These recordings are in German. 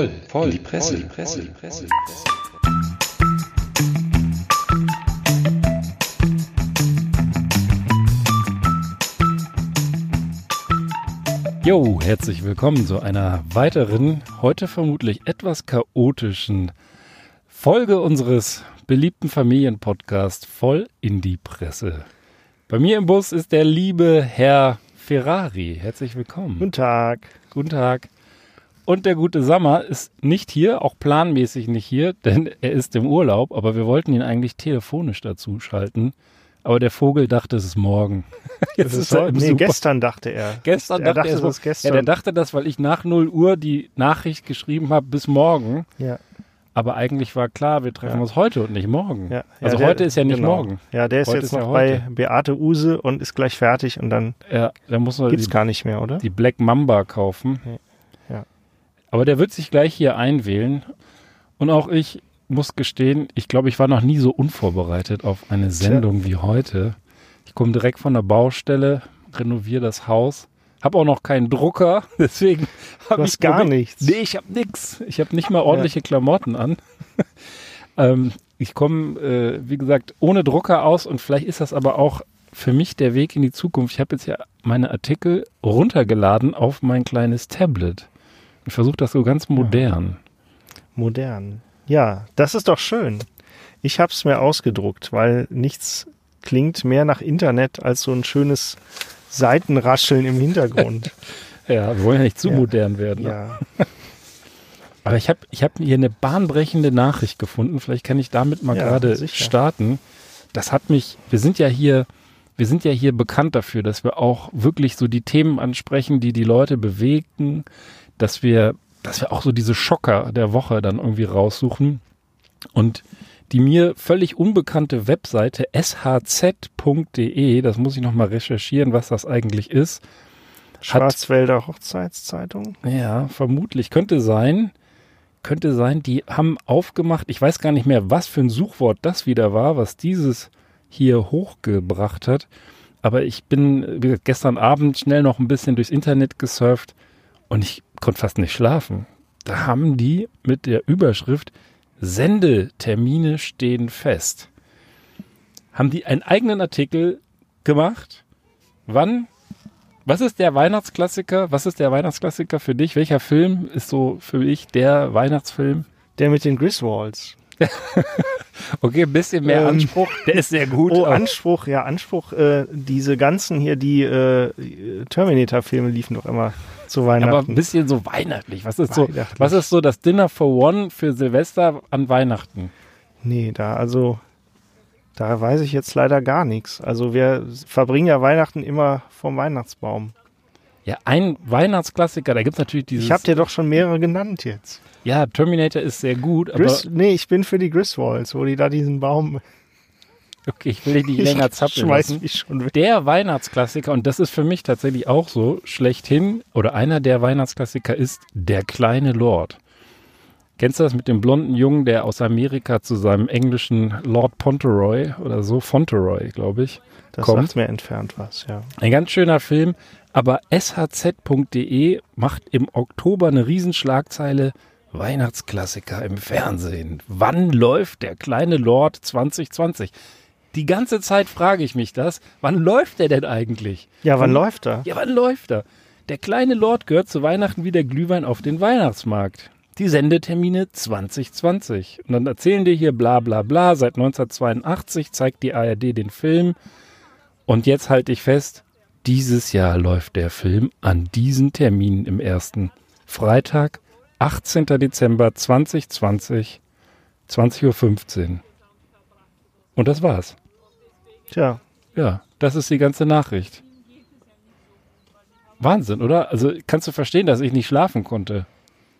voll, voll, in die Presse, voll, die Presse, die Presse. Die Presse. Jo, herzlich willkommen zu einer weiteren, heute vermutlich etwas chaotischen Folge unseres beliebten Familienpodcasts voll in die Presse. Bei mir im Bus ist der liebe Herr Ferrari. Herzlich willkommen. Guten Tag. Guten Tag. Und der gute Sammer ist nicht hier, auch planmäßig nicht hier, denn er ist im Urlaub, aber wir wollten ihn eigentlich telefonisch dazu schalten. Aber der Vogel dachte, es ist morgen. Jetzt ist er im nee, gestern dachte er. Gestern er dachte, dachte er, es gestern. Ja, der dachte das, weil ich nach 0 Uhr die Nachricht geschrieben habe bis morgen. Ja. Aber eigentlich war klar, wir treffen ja. uns heute und nicht morgen. Ja. Also der, heute ist ja nicht genau. morgen. Ja, der ist heute jetzt ist noch ja bei Beate Use und ist gleich fertig und dann ja, da muss man gibt's die, gar nicht mehr, oder? Die Black Mamba kaufen. Aber der wird sich gleich hier einwählen. Und auch ich muss gestehen, ich glaube, ich war noch nie so unvorbereitet auf eine Sendung wie heute. Ich komme direkt von der Baustelle, renoviere das Haus, habe auch noch keinen Drucker, deswegen habe ich gar nichts. Nee, ich habe nichts. Ich habe nicht mal ordentliche ja. Klamotten an. ähm, ich komme, äh, wie gesagt, ohne Drucker aus und vielleicht ist das aber auch für mich der Weg in die Zukunft. Ich habe jetzt ja meine Artikel runtergeladen auf mein kleines Tablet. Ich versuche das so ganz modern. Modern. Ja, das ist doch schön. Ich habe es mir ausgedruckt, weil nichts klingt mehr nach Internet als so ein schönes Seitenrascheln im Hintergrund. ja, wir wollen ja nicht zu ja. modern werden. Ne? Ja. Aber ich habe ich hab hier eine bahnbrechende Nachricht gefunden. Vielleicht kann ich damit mal ja, gerade starten. Das hat mich, wir sind ja hier, wir sind ja hier bekannt dafür, dass wir auch wirklich so die Themen ansprechen, die die Leute bewegen, dass wir dass wir auch so diese Schocker der Woche dann irgendwie raussuchen. Und die mir völlig unbekannte Webseite shz.de, das muss ich nochmal recherchieren, was das eigentlich ist. Schwarzwälder Hochzeitszeitung? Ja, vermutlich. Könnte sein. Könnte sein, die haben aufgemacht. Ich weiß gar nicht mehr, was für ein Suchwort das wieder war, was dieses hier hochgebracht hat. Aber ich bin gestern Abend schnell noch ein bisschen durchs Internet gesurft und ich konnte fast nicht schlafen. Da haben die mit der Überschrift Sendetermine stehen fest. Haben die einen eigenen Artikel gemacht? Wann? Was ist der Weihnachtsklassiker? Was ist der Weihnachtsklassiker für dich? Welcher Film ist so für mich der Weihnachtsfilm? Der mit den Griswolds. okay, ein bisschen mehr ähm, Anspruch. Der ist sehr gut. Oh, Anspruch, ja, Anspruch. Äh, diese ganzen hier, die äh, Terminator-Filme liefen doch immer zu Weihnachten. Aber ein bisschen so weihnachtlich. Was ist so, was ist so das Dinner for One für Silvester an Weihnachten? Nee, da, also, da weiß ich jetzt leider gar nichts. Also wir verbringen ja Weihnachten immer vom Weihnachtsbaum. Ja, ein Weihnachtsklassiker, da gibt es natürlich dieses. Ich habe dir doch schon mehrere genannt jetzt. Ja, Terminator ist sehr gut, aber. Gris, nee, ich bin für die Griswolds, wo die da diesen Baum Okay, ich will dich nicht länger zappeln lassen. Der Weihnachtsklassiker, und das ist für mich tatsächlich auch so, schlechthin, oder einer der Weihnachtsklassiker ist Der kleine Lord. Kennst du das mit dem blonden Jungen, der aus Amerika zu seinem englischen Lord Ponteroy oder so, Fauntleroy, glaube ich, das kommt? sagt mir entfernt was, ja. Ein ganz schöner Film, aber shz.de macht im Oktober eine Riesenschlagzeile Weihnachtsklassiker im Fernsehen. Wann läuft der kleine Lord 2020? Die ganze Zeit frage ich mich das. Wann läuft der denn eigentlich? Ja, wann, wann läuft er? Ja, wann läuft er? Der kleine Lord gehört zu Weihnachten wie der Glühwein auf den Weihnachtsmarkt. Die Sendetermine 2020. Und dann erzählen die hier bla bla bla. Seit 1982 zeigt die ARD den Film. Und jetzt halte ich fest, dieses Jahr läuft der Film an diesen Terminen im ersten. Freitag, 18. Dezember 2020, 20.15 Uhr. Und das war's. Tja. Ja, das ist die ganze Nachricht. Wahnsinn, oder? Also kannst du verstehen, dass ich nicht schlafen konnte?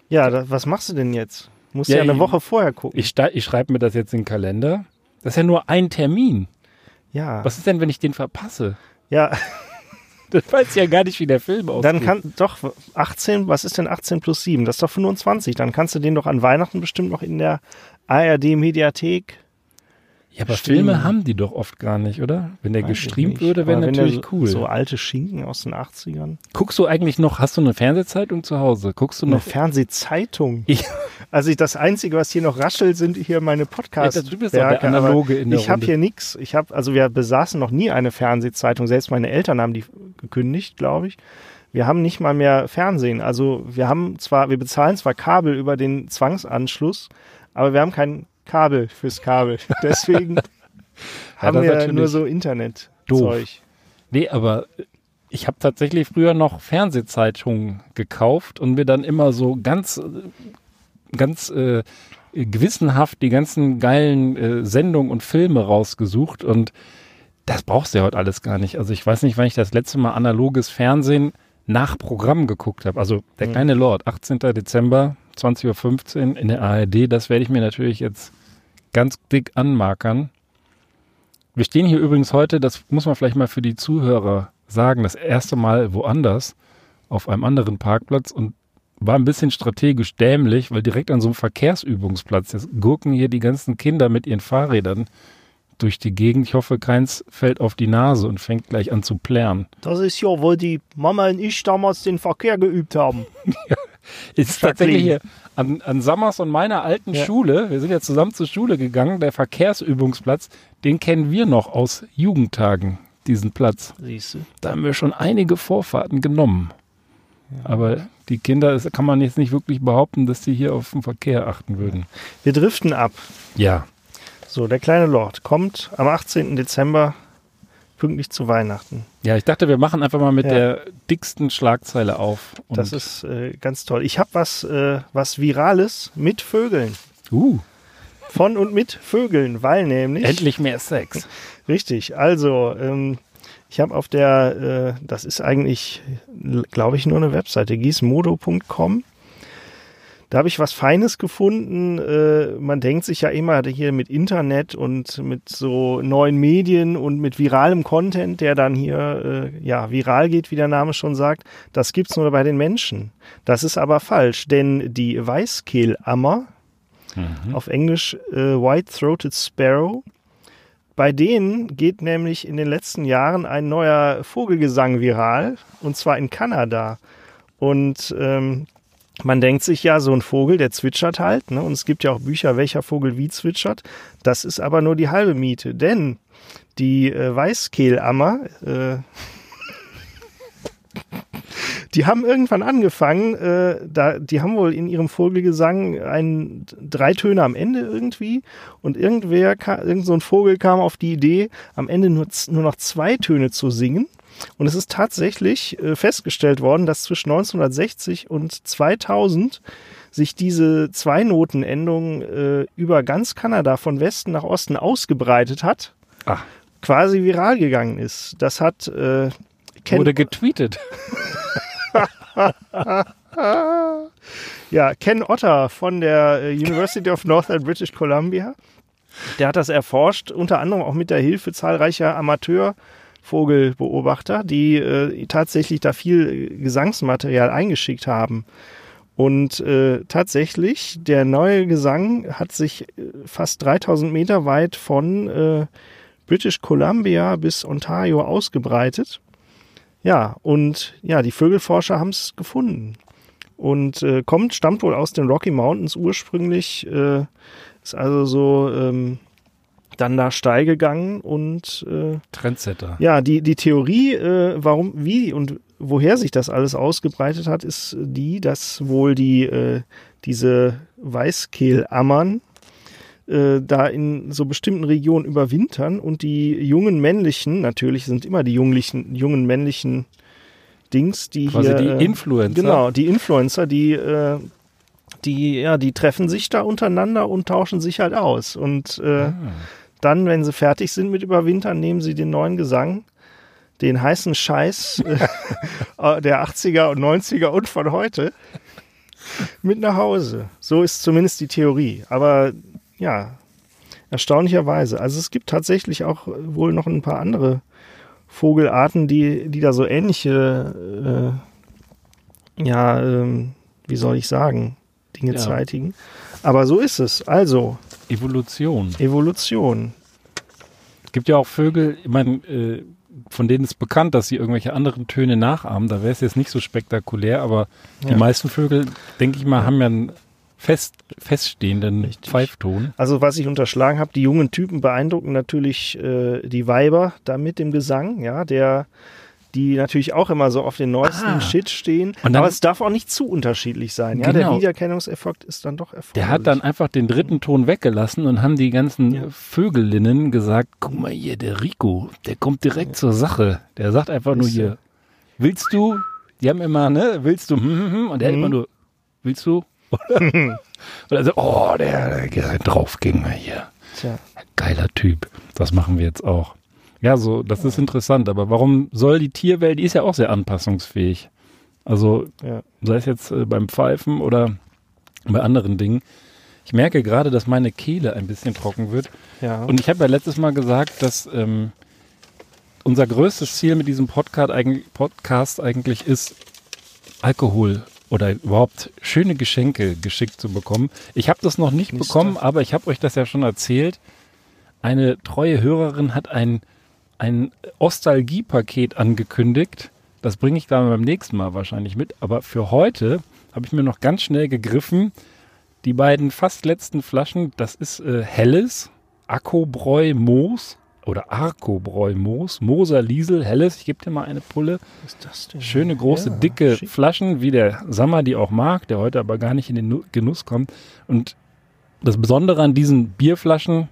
Ja, da, was machst du denn jetzt? Musst ja, ja eine ich, Woche vorher gucken. Ich, ich schreibe mir das jetzt in den Kalender. Das ist ja nur ein Termin. Ja. Was ist denn, wenn ich den verpasse? Ja. Das weiß ja gar nicht, wie der Film aussieht. Dann kann doch 18, was ist denn 18 plus 7? Das ist doch 25. Dann kannst du den doch an Weihnachten bestimmt noch in der ARD Mediathek Ja, aber Streamen. Filme haben die doch oft gar nicht, oder? Wenn der Weiß gestreamt würde, wäre natürlich der cool. So alte Schinken aus den 80ern. Guckst du eigentlich noch, hast du eine Fernsehzeitung zu Hause? Guckst du Eine noch? Fernsehzeitung. Ich- Also ich, das Einzige, was hier noch raschelt, sind hier meine Podcasts. Ja, du bist der Analoge in der Ich habe hier nichts. Ich habe, also wir besaßen noch nie eine Fernsehzeitung. Selbst meine Eltern haben die gekündigt, glaube ich. Wir haben nicht mal mehr Fernsehen. Also wir haben zwar, wir bezahlen zwar Kabel über den Zwangsanschluss, aber wir haben kein Kabel fürs Kabel. Deswegen haben ist wir nur so Internet. doof. Nee, aber ich habe tatsächlich früher noch Fernsehzeitungen gekauft und mir dann immer so ganz, ganz äh, gewissenhaft die ganzen geilen äh, Sendungen und Filme rausgesucht und das brauchst du ja heute alles gar nicht. Also ich weiß nicht, wann ich das letzte Mal analoges Fernsehen nach Programm geguckt habe. Also der Mhm. kleine Lord, 18. Dezember, 20.15 Uhr in der ARD, das werde ich mir natürlich jetzt ganz dick anmarkern. Wir stehen hier übrigens heute, das muss man vielleicht mal für die Zuhörer sagen, das erste Mal woanders auf einem anderen Parkplatz und war ein bisschen strategisch dämlich, weil direkt an so einem Verkehrsübungsplatz, jetzt gurken hier die ganzen Kinder mit ihren Fahrrädern durch die Gegend. Ich hoffe, keins fällt auf die Nase und fängt gleich an zu plärren. Das ist ja, wo die Mama und ich damals den Verkehr geübt haben. Es ist tatsächlich hier an, an Sammers und meiner alten Ja. Schule, wir sind ja zusammen zur Schule gegangen, der Verkehrsübungsplatz, den kennen wir noch aus Jugendtagen, diesen Platz. Siehst du? Da haben wir schon einige Vorfahrten genommen. Aber die Kinder, das kann man jetzt nicht wirklich behaupten, dass die hier auf den Verkehr achten würden. Wir driften ab. Ja. So, der kleine Lord kommt am 18. Dezember pünktlich zu Weihnachten. Ja, ich dachte, wir machen einfach mal mit Ja. der dicksten Schlagzeile auf. Das ist äh, ganz toll. Ich habe was, äh, was Virales mit Vögeln. uh, Von und mit Vögeln, weil nämlich. endlich mehr Sex. Richtig. Also, ähm, ich habe auf der, äh, das ist eigentlich, glaube ich, nur eine Webseite, gizmodo.com. Da habe ich was Feines gefunden. Äh, man denkt sich ja immer hier mit Internet und mit so neuen Medien und mit viralem Content, der dann hier äh, ja viral geht, wie der Name schon sagt. Das gibt's nur bei den Menschen. Das ist aber falsch, denn die Weißkehlammer, auf Englisch äh, White-Throated Sparrow, bei denen geht nämlich in den letzten Jahren ein neuer Vogelgesang viral, und zwar in Kanada. Und ähm, man denkt sich ja, so ein Vogel, der zwitschert halt, ne? und es gibt ja auch Bücher, welcher Vogel wie zwitschert. Das ist aber nur die halbe Miete, denn die äh, Weißkehlammer, äh, die haben irgendwann angefangen, äh, da, die haben wohl in ihrem Vogelgesang ein, drei Töne am Ende irgendwie und irgendwer, irgend so ein Vogel kam auf die Idee, am Ende nur, nur noch zwei Töne zu singen. Und es ist tatsächlich äh, festgestellt worden, dass zwischen 1960 und 2000 sich diese Zweinotenendung äh, über ganz Kanada von Westen nach Osten ausgebreitet hat, Ach, quasi viral gegangen ist. Das hat äh, Ken, wurde getweetet. ja, Ken Otter von der äh, University of Northern British Columbia. Der hat das erforscht, unter anderem auch mit der Hilfe zahlreicher Amateurvogelbeobachter, die äh, tatsächlich da viel Gesangsmaterial eingeschickt haben. Und äh, tatsächlich, der neue Gesang hat sich äh, fast 3000 Meter weit von äh, British Columbia bis Ontario ausgebreitet. Ja, und ja, die Vögelforscher haben es gefunden. Und äh, kommt, stammt wohl aus den Rocky Mountains ursprünglich, äh, ist also so ähm, dann da steil gegangen und äh, Trendsetter. ja, die, die Theorie, äh, warum, wie und woher sich das alles ausgebreitet hat, ist die, dass wohl die, äh, diese Weißkehlammern äh, da in so bestimmten Regionen überwintern und die jungen männlichen, natürlich sind immer die junglichen, jungen männlichen Dings, die Quasi hier, die äh, Influencer. Genau, die Influencer, die, äh, die, ja, die treffen sich da untereinander und tauschen sich halt aus. Und äh, Ah. Dann, wenn sie fertig sind mit Überwintern, nehmen sie den neuen Gesang, den heißen Scheiß äh, der 80er und 90er und von heute mit nach Hause. So ist zumindest die Theorie. Aber ja, erstaunlicherweise. Also es gibt tatsächlich auch wohl noch ein paar andere Vogelarten, die, die da so ähnliche, äh, ja, ähm, wie soll ich sagen, Dinge Ja. zeitigen. Aber so ist es. Also, Evolution. Evolution. gibt ja auch Vögel, ich meine, äh, von denen ist bekannt, dass sie irgendwelche anderen Töne nachahmen. Da wäre es jetzt nicht so spektakulär, aber die Ja. meisten Vögel, denke ich mal, haben ja einen fest, feststehenden Richtig. Pfeifton. Also was ich unterschlagen habe, die jungen Typen beeindrucken natürlich äh, die Weiber da mit dem Gesang, ja, der die natürlich auch immer so auf den neuesten Ah. Shit stehen. Und dann- Aber es darf auch nicht zu unterschiedlich sein. Ja, der Genau. Wiedererkennungseffekt ist dann doch erforderlich. Der hat dann einfach den dritten Ton weggelassen und haben die ganzen Ja. Vögelinnen gesagt, guck mal hier, der Rico, der kommt direkt zur Sache. Der sagt einfach nur hier, willst du? Die haben immer, ne, willst du? Hm, hm, hm, und der hat Mhm. immer nur, willst du? Oder so, oh, der, der Draufgänger hier. Tja. Geiler Typ. Das machen wir jetzt auch. Ja, so, das ist interessant. Aber warum soll die Tierwelt, die ist ja auch sehr anpassungsfähig. Also, Ja. sei es jetzt äh, beim Pfeifen oder bei anderen Dingen. Ich merke gerade, dass meine Kehle ein bisschen trocken wird. Ja. Und ich habe ja letztes Mal gesagt, dass ähm, unser größtes Ziel mit diesem Podcast eigentlich, Podcast eigentlich ist, Alkohol oder überhaupt schöne Geschenke geschickt zu bekommen. Ich habe das noch nicht Knister. bekommen, aber ich habe euch das ja schon erzählt. Eine treue Hörerin hat ein, ein Ostalgie-Paket angekündigt. Das bringe ich dann beim nächsten Mal wahrscheinlich mit. Aber für heute habe ich mir noch ganz schnell gegriffen. Die beiden fast letzten Flaschen, das ist äh, Helles, Akkobräu Moos oder Arkobräu Moos, Moser Liesel Helles. Ich gebe dir mal eine Pulle. Was ist das denn? Schöne, große, Ja, dicke schick. Flaschen, wie der Sammer die auch mag, der heute aber gar nicht in den Nu- Genuss kommt. Und das Besondere an diesen Bierflaschen,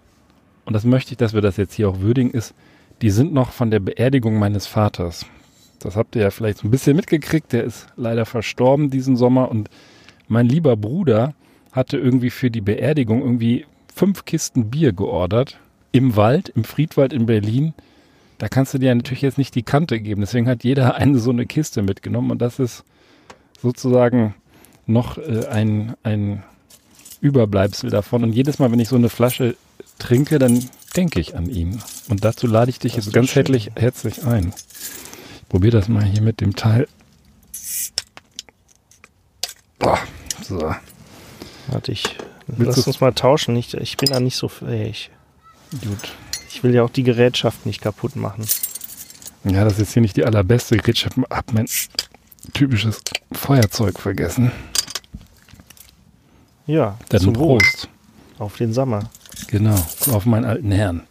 und das möchte ich, dass wir das jetzt hier auch würdigen, ist, die sind noch von der Beerdigung meines Vaters. Das habt ihr ja vielleicht so ein bisschen mitgekriegt. Der ist leider verstorben diesen Sommer und mein lieber Bruder hatte irgendwie für die Beerdigung irgendwie fünf Kisten Bier geordert. Im Wald, im Friedwald in Berlin. Da kannst du dir natürlich jetzt nicht die Kante geben. Deswegen hat jeder eine so eine Kiste mitgenommen und das ist sozusagen noch äh, ein, ein Überbleibsel davon. Und jedes Mal, wenn ich so eine Flasche trinke, dann denke ich an ihn. Und dazu lade ich dich Das jetzt ganz herzlich, herzlich ein. Ich probiere das mal hier mit dem Teil. Boah, so. Warte, ich. Willst Lass uns mal tauschen. Nicht, ich bin da nicht so fähig. Gut. Ich will ja auch die Gerätschaft nicht kaputt machen. Ja, das ist jetzt hier nicht die allerbeste Gerätschaft. Ich hab mein typisches Feuerzeug vergessen. Ja, Dann zum Wohl. Prost. Auf den Sommer. Genau, auf meinen alten Herrn.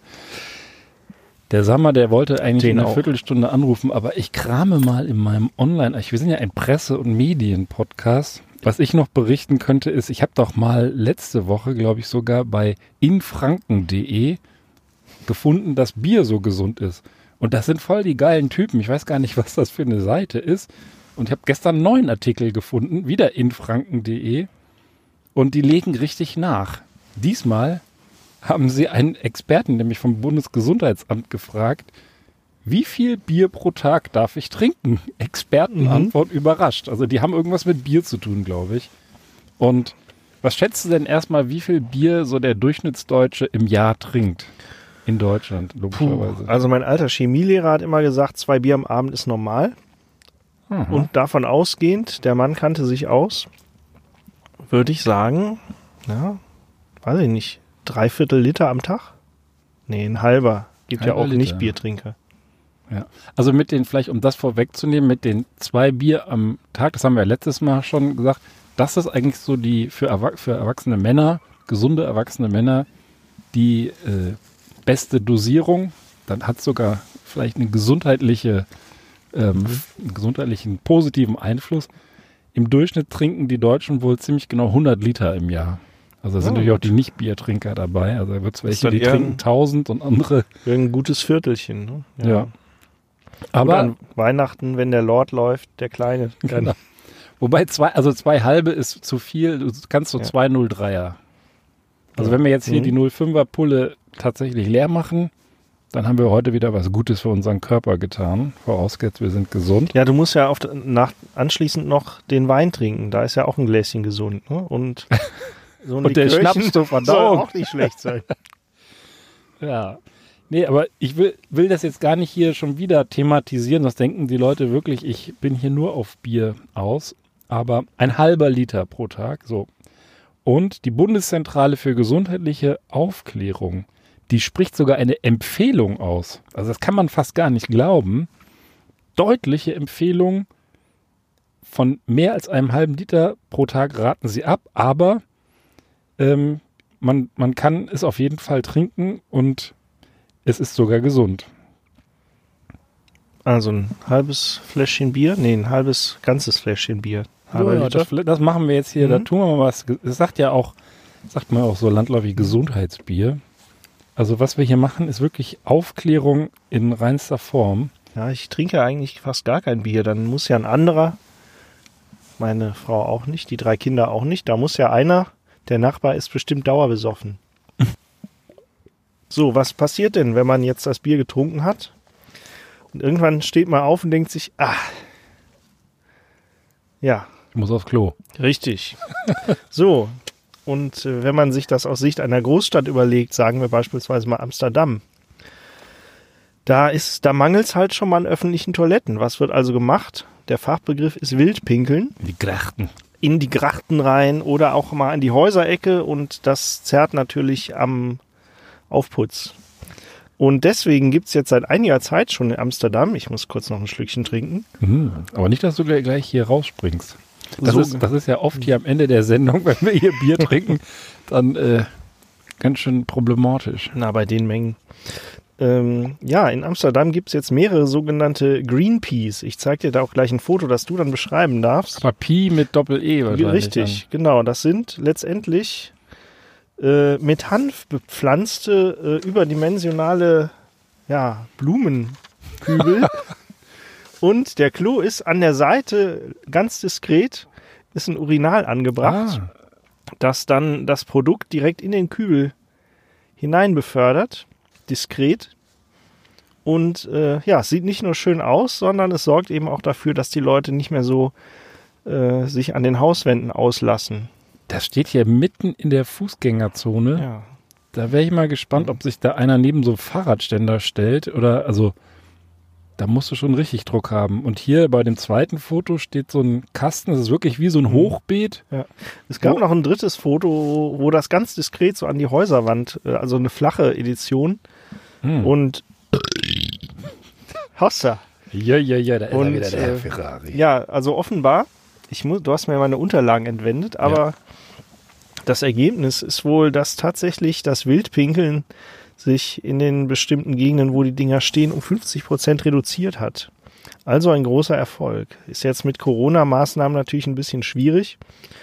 Der Sammer, der wollte eigentlich Den in einer auch. Viertelstunde anrufen, aber ich krame mal in meinem Online. Wir sind ja ein Presse- und Medien-Podcast. Was ich noch berichten könnte, ist, ich habe doch mal letzte Woche, glaube ich, sogar bei infranken.de gefunden, dass Bier so gesund ist. Und das sind voll die geilen Typen. Ich weiß gar nicht, was das für eine Seite ist. Und ich habe gestern einen neuen Artikel gefunden, wieder infranken.de. Und die legen richtig nach. Diesmal haben sie einen Experten, nämlich vom Bundesgesundheitsamt, gefragt, wie viel Bier pro Tag darf ich trinken? Expertenantwort überrascht. Also die haben irgendwas mit Bier zu tun, glaube ich. Und was schätzt du denn erstmal, wie viel Bier so der Durchschnittsdeutsche im Jahr trinkt? In Deutschland, logischerweise. Also mein alter Chemielehrer hat immer gesagt, zwei Bier am Abend ist normal. Aha. Und davon ausgehend, der Mann kannte sich aus, würde ich sagen, ja, weiß ich nicht, dreiviertel Liter am Tag? Nee, ein halber. Gibt ja Halber auch Liter. nicht Biertrinker. Ja. Also mit den, vielleicht um das vorwegzunehmen, mit den zwei Bier am Tag, das haben wir ja letztes Mal schon gesagt, das ist eigentlich so die für, Erwa für erwachsene Männer, gesunde erwachsene Männer, die äh, beste Dosierung. Dann hat sogar vielleicht eine gesundheitliche, ähm, einen gesundheitlichen positiven Einfluss. Im Durchschnitt trinken die Deutschen wohl ziemlich genau 100 Liter im Jahr. Also da sind Oh, natürlich auch die Nicht-Biertrinker dabei. Also da wird es welche, die trinken ein- 1000 und andere. Irgendein gutes Viertelchen. Ne? Ja. Aber Aber an Weihnachten, wenn der Lord läuft, der Kleine. Genau. Wobei zwei, also zwei halbe ist zu viel, du kannst so Ja. zwei 0,3er. Also Ja. wenn wir jetzt hier Mhm. die 0,5er Pulle tatsächlich leer machen, dann haben wir heute wieder was Gutes für unseren Körper getan. Vorausgesetzt, wir sind gesund. Ja, du musst ja auf, nach, anschließend noch den Wein trinken. Da ist ja auch ein Gläschen gesund. Ne? Und so ein Und der Schnaps zur soll Verdauung. auch nicht schlecht sein. Ja. Nee, aber ich will, will das jetzt gar nicht hier schon wieder thematisieren. Das denken die Leute wirklich, ich bin hier nur auf Bier aus. Aber ein halber Liter pro Tag, so. Und die Bundeszentrale für gesundheitliche Aufklärung, die spricht sogar eine Empfehlung aus. Also das kann man fast gar nicht glauben. Deutliche Empfehlung von mehr als einem halben Liter pro Tag raten sie ab, aber ähm, man, man kann es auf jeden Fall trinken und es ist sogar gesund. Also ein halbes Fläschchen Bier? Nee, ein halbes, ganzes Fläschchen Bier. Halber Ja, Liter. das, das machen wir jetzt hier, da Mhm. tun wir mal was. Das sagt ja auch, sagt man auch so landläufig Gesundheitsbier. Also was wir hier machen, ist wirklich Aufklärung in reinster Form. Ja, ich trinke eigentlich fast gar kein Bier. Dann muss ja ein anderer, meine Frau auch nicht, die drei Kinder auch nicht. Da muss ja einer, der Nachbar ist bestimmt dauerbesoffen. so, was passiert denn, wenn man jetzt das Bier getrunken hat? Und irgendwann steht man auf und denkt sich, ah, ja, Ich muss aufs Klo. Richtig. so, und äh, wenn man sich das aus Sicht einer Großstadt überlegt, sagen wir beispielsweise mal Amsterdam, da ist, da mangelt es halt schon mal an öffentlichen Toiletten. Was wird also gemacht? Der Fachbegriff ist Wildpinkeln Die Grachten. In die Grachten rein oder auch mal in die Häuserecke und das zerrt natürlich am Aufputz. Und deswegen gibt es jetzt seit einiger Zeit schon in Amsterdam, ich muss kurz noch ein Schlückchen trinken, Mhm. Aber nicht, dass du gleich, gleich hier rausspringst. Das, So- ist, das ist ja oft hier am Ende der Sendung, wenn wir hier Bier trinken, dann äh, ganz schön problematisch. Na, bei den Mengen. Ähm, ja, in Amsterdam gibt es jetzt mehrere sogenannte Greenpeas. Ich zeige dir da auch gleich ein Foto, das du dann beschreiben darfst. Aber Pi mit Doppel-E wahrscheinlich. Richtig, genau. Das sind letztendlich äh, mit Hanf bepflanzte, äh, überdimensionale ja, Blumenkübel. Und der Klo ist an der Seite ganz diskret, ist ein Urinal Dann. angebracht Ah, das dann das Produkt direkt in den Kübel hinein befördert, diskret. Und äh, ja, es sieht nicht nur schön aus, sondern es sorgt eben auch dafür, dass die Leute nicht mehr so äh, sich an den Hauswänden auslassen. das steht hier mitten in der Fußgängerzone. Ja. Da wäre ich mal gespannt, ob sich da einer neben so Fahrradständer stellt oder also da musst du schon richtig Druck haben. Und hier bei dem zweiten Foto steht so ein Kasten, das ist wirklich wie so ein Hochbeet. Es gab Wo- noch ein drittes Foto, wo das ganz diskret so an die Häuserwand, äh, also eine flache Edition. Hm. Und Hossa. ja, ja, ja, da ist Und, er wieder, der äh, Ferrari. Ja, also offenbar, ich muss, du hast mir meine Unterlagen entwendet, aber das Ergebnis ist wohl, dass tatsächlich das Wildpinkeln sich in den bestimmten Gegenden, wo die Dinger stehen, um 50 Prozent reduziert hat. Also ein großer Erfolg. Ist jetzt mit Corona-Maßnahmen natürlich ein bisschen schwierig.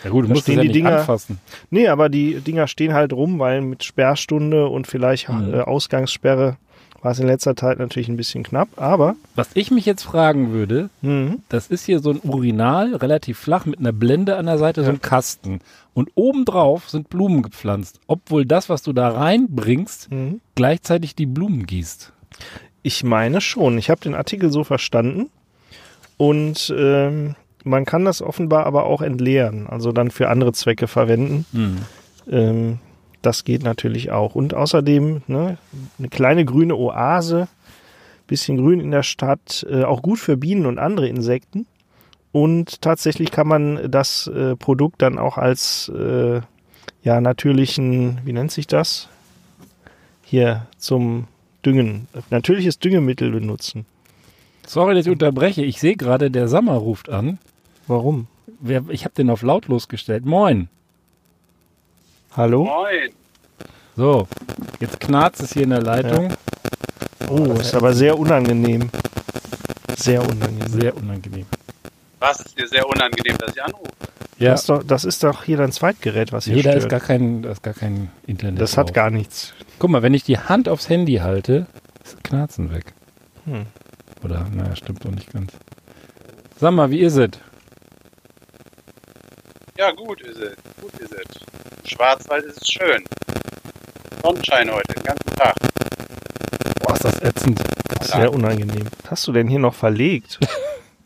Ja gut, du da musst stehen ja die nicht Dinger- anfassen. Nee, aber die Dinger stehen halt rum, weil mit Sperrstunde und vielleicht Mhm. äh, Ausgangssperre war es in letzter Zeit natürlich ein bisschen knapp. Aber Was ich mich jetzt fragen würde, mh, das ist hier so ein Urinal, relativ flach, mit einer Blende an der Seite, so Ja. ein Kasten. Und obendrauf sind Blumen gepflanzt. Obwohl das, was du da reinbringst, mh. gleichzeitig die Blumen gießt. Ich meine schon. Ich habe den Artikel so verstanden. Und ähm, man kann das offenbar aber auch entleeren, also dann für andere Zwecke verwenden. Ähm, das geht natürlich auch. Und außerdem ne, eine kleine grüne Oase, bisschen grün in der Stadt, äh, auch gut für Bienen und andere Insekten. Und tatsächlich kann man das äh, Produkt dann auch als äh, ja natürlichen, wie nennt sich das? Hier zum Düngen, natürliches Düngemittel benutzen. Sorry, dass ich unterbreche. Ich sehe gerade, der Sammer ruft an. Warum? Ich habe den auf lautlos gestellt. Moin. Hallo? Moin. So, jetzt knarzt es hier in der Leitung. Oh, ist aber sehr unangenehm. Sehr unangenehm. Sehr unangenehm. Was ist dir sehr unangenehm, dass ich anrufe? Ja, Das, ist doch, das ist doch hier dein Zweitgerät, was hier nee, da stört. ist gar kein, da ist gar kein Internet. das hat drauf. gar nichts. Guck mal, wenn ich die Hand aufs Handy halte, ist das Knarzen weg. Hm. Oder, naja, stimmt doch nicht ganz. Sag mal, wie ist es? Ja, gut ist es. Gut ist es. Im Schwarzwald ist es schön. Sonnenschein heute, den ganzen Tag. Boah, ist das ätzend. Sehr unangenehm. Was hast du denn hier noch verlegt?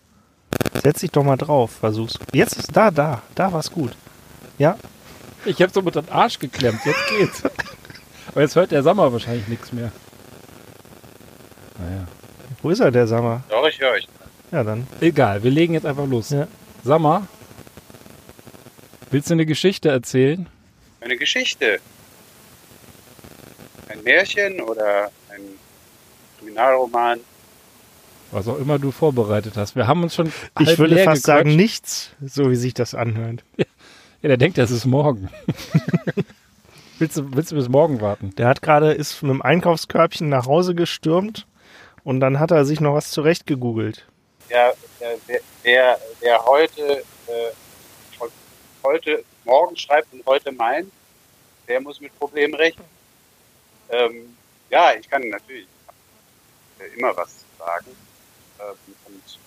Setz dich doch mal drauf, versuch's. Jetzt ist da, da, da war's gut. Ja, Ich habe so mit den Arsch geklemmt, jetzt geht's. Aber jetzt hört der Sommer wahrscheinlich nichts mehr. Naja. wo ist er, der Sammer? Doch, ich höre euch. Ja, dann. Egal, wir legen jetzt einfach los. Ja. Sammer, willst du eine Geschichte erzählen? Eine Geschichte. Ein Märchen oder ein Kriminalroman. Was auch immer du vorbereitet hast. Wir haben uns schon. Ich würde leer fast sagen, gequatscht. nichts, so wie sich das anhört. Ja, der denkt, das ist morgen. willst, du, willst du bis morgen warten? Der hat gerade, ist mit dem Einkaufskörbchen nach Hause gestürmt und dann hat er sich noch was zurecht gegoogelt. Der, der, der, der, der heute, äh, heute morgen schreibt und heute meint, der muss mit Problemen rechnen. Ähm, ja, ich kann natürlich äh, immer was sagen. Ähm, und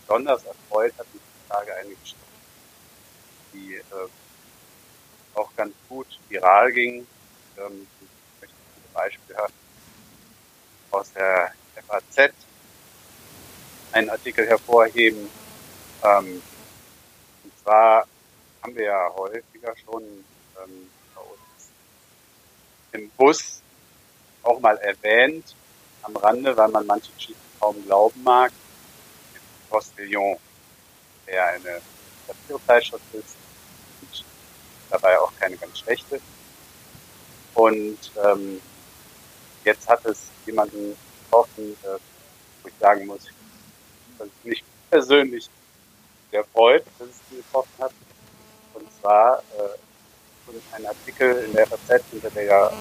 besonders erfreut hat mich die Tage eine Geschichte, die äh, auch ganz gut viral ging. Ähm, ich möchte ein Beispiel haben aus der FAZ einen Artikel hervorheben. Ähm, und zwar haben wir ja häufiger schon ähm, bei uns im Bus auch mal erwähnt, am Rande, weil man manche Geschichten kaum glauben mag, den Postillon, der eine Satirezeitschrift ist und dabei auch keine ganz schlechte. Und ähm, jetzt hat es jemanden getroffen, äh, wo ich sagen muss, dass es mich persönlich sehr freut, dass es ihn getroffen hat. Zwar äh, ein Artikel in der FAZ, hinter der ja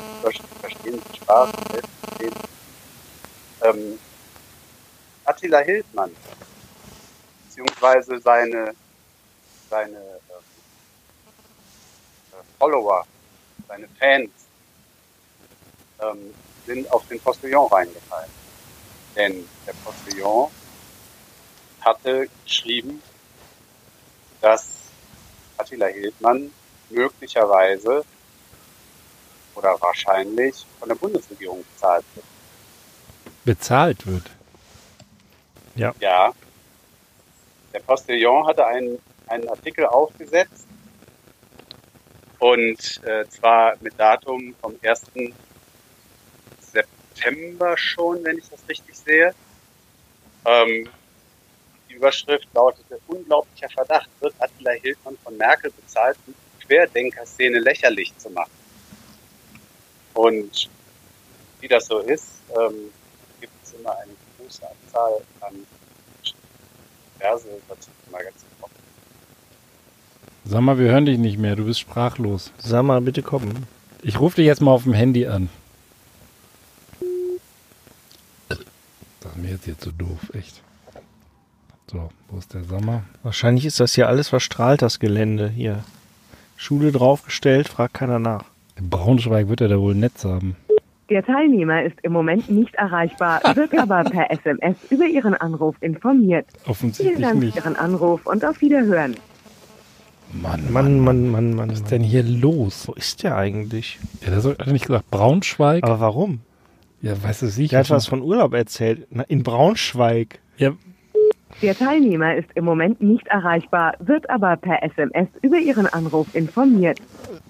verstehen Sie Spaß Selbstverstehen. Ähm, Attila Hildmann, beziehungsweise seine, seine ähm, äh, Follower, seine Fans, ähm, sind auf den Postillon reingefallen. Denn der Postillon hatte geschrieben, dass Attila Hildmann möglicherweise oder wahrscheinlich von der Bundesregierung bezahlt wird. Bezahlt wird. Ja. Der Postillon hatte einen, einen Artikel aufgesetzt und äh, zwar mit Datum vom 1. September schon, wenn ich das richtig sehe. Ähm, die Überschrift lautete Unglaublicher Verdacht, wird Attila Hildmann von Merkel bezahlt, um die Querdenker-Szene lächerlich zu machen. Und wie das so ist, ähm, gibt es immer eine große Anzahl an diverse Magazine. Sag mal, wir hören dich nicht mehr. Du bist sprachlos. Sag mal, bitte komm. Ich rufe dich jetzt mal auf dem Handy an. Das ist mir jetzt, jetzt so doof, echt. So, wo ist der Sommer? Wahrscheinlich ist das hier alles verstrahlt, das Gelände hier. Schule draufgestellt, fragt keiner nach. In Braunschweig wird er da wohl Netz haben. Der Teilnehmer ist im Moment nicht erreichbar, wird aber per SMS über Ihren Anruf informiert. Vielen Offensichtlich Dank für nicht. Ihren Anruf und auf Wiederhören. Mann, Mann, Mann, Mann, Mann. was ist Mann. denn hier los? Wo ist der eigentlich? Ja, der soll, hat er nicht gesagt Braunschweig? Aber warum? ja, weiß es nicht. Der hat was von Urlaub erzählt. Na, in Braunschweig. Ja, Der Teilnehmer ist im Moment nicht erreichbar, wird aber per SMS über Ihren Anruf informiert.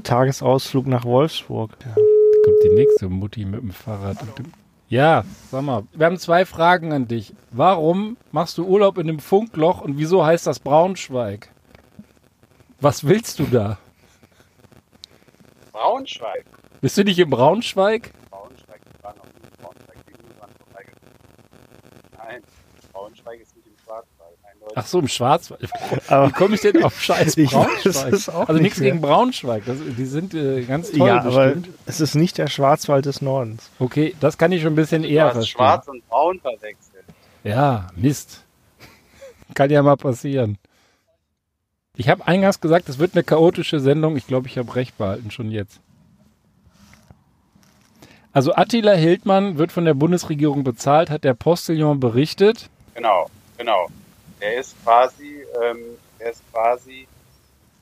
Tagesausflug nach Wolfsburg. kommt die nächste Mutti mit dem Fahrrad. Und dem ja, sag mal, wir haben zwei Fragen an dich. Warum machst du Urlaub in einem Funkloch und wieso heißt das Braunschweig? Was willst du da? Braunschweig. Bist du nicht in? Braunschweig, ich war noch nie in Braunschweig, bin nur dran vorbeigekommen. Nein, Braunschweig ist nicht im Schwarzwald. Eindeutig. Ach so, im Schwarzwald. Aber Wie komme ich denn auf scheiß Ich weiß Braunschweig? auch also nicht nichts mehr. gegen Braunschweig. Das, die sind äh, ganz toll ja, aber bestimmt. es ist nicht der Schwarzwald des Nordens. Okay, das kann ich schon ein bisschen Du eher hast verstehen. Schwarz und Braun verwechselt. Ja, Mist. Kann ja mal passieren. Ich habe eingangs gesagt, es wird eine chaotische Sendung. Ich glaube, ich habe recht behalten schon jetzt. Also Attila Hildmann wird von der Bundesregierung bezahlt, hat der Postillon berichtet. Genau, genau. Der ist quasi, ähm, der ist quasi,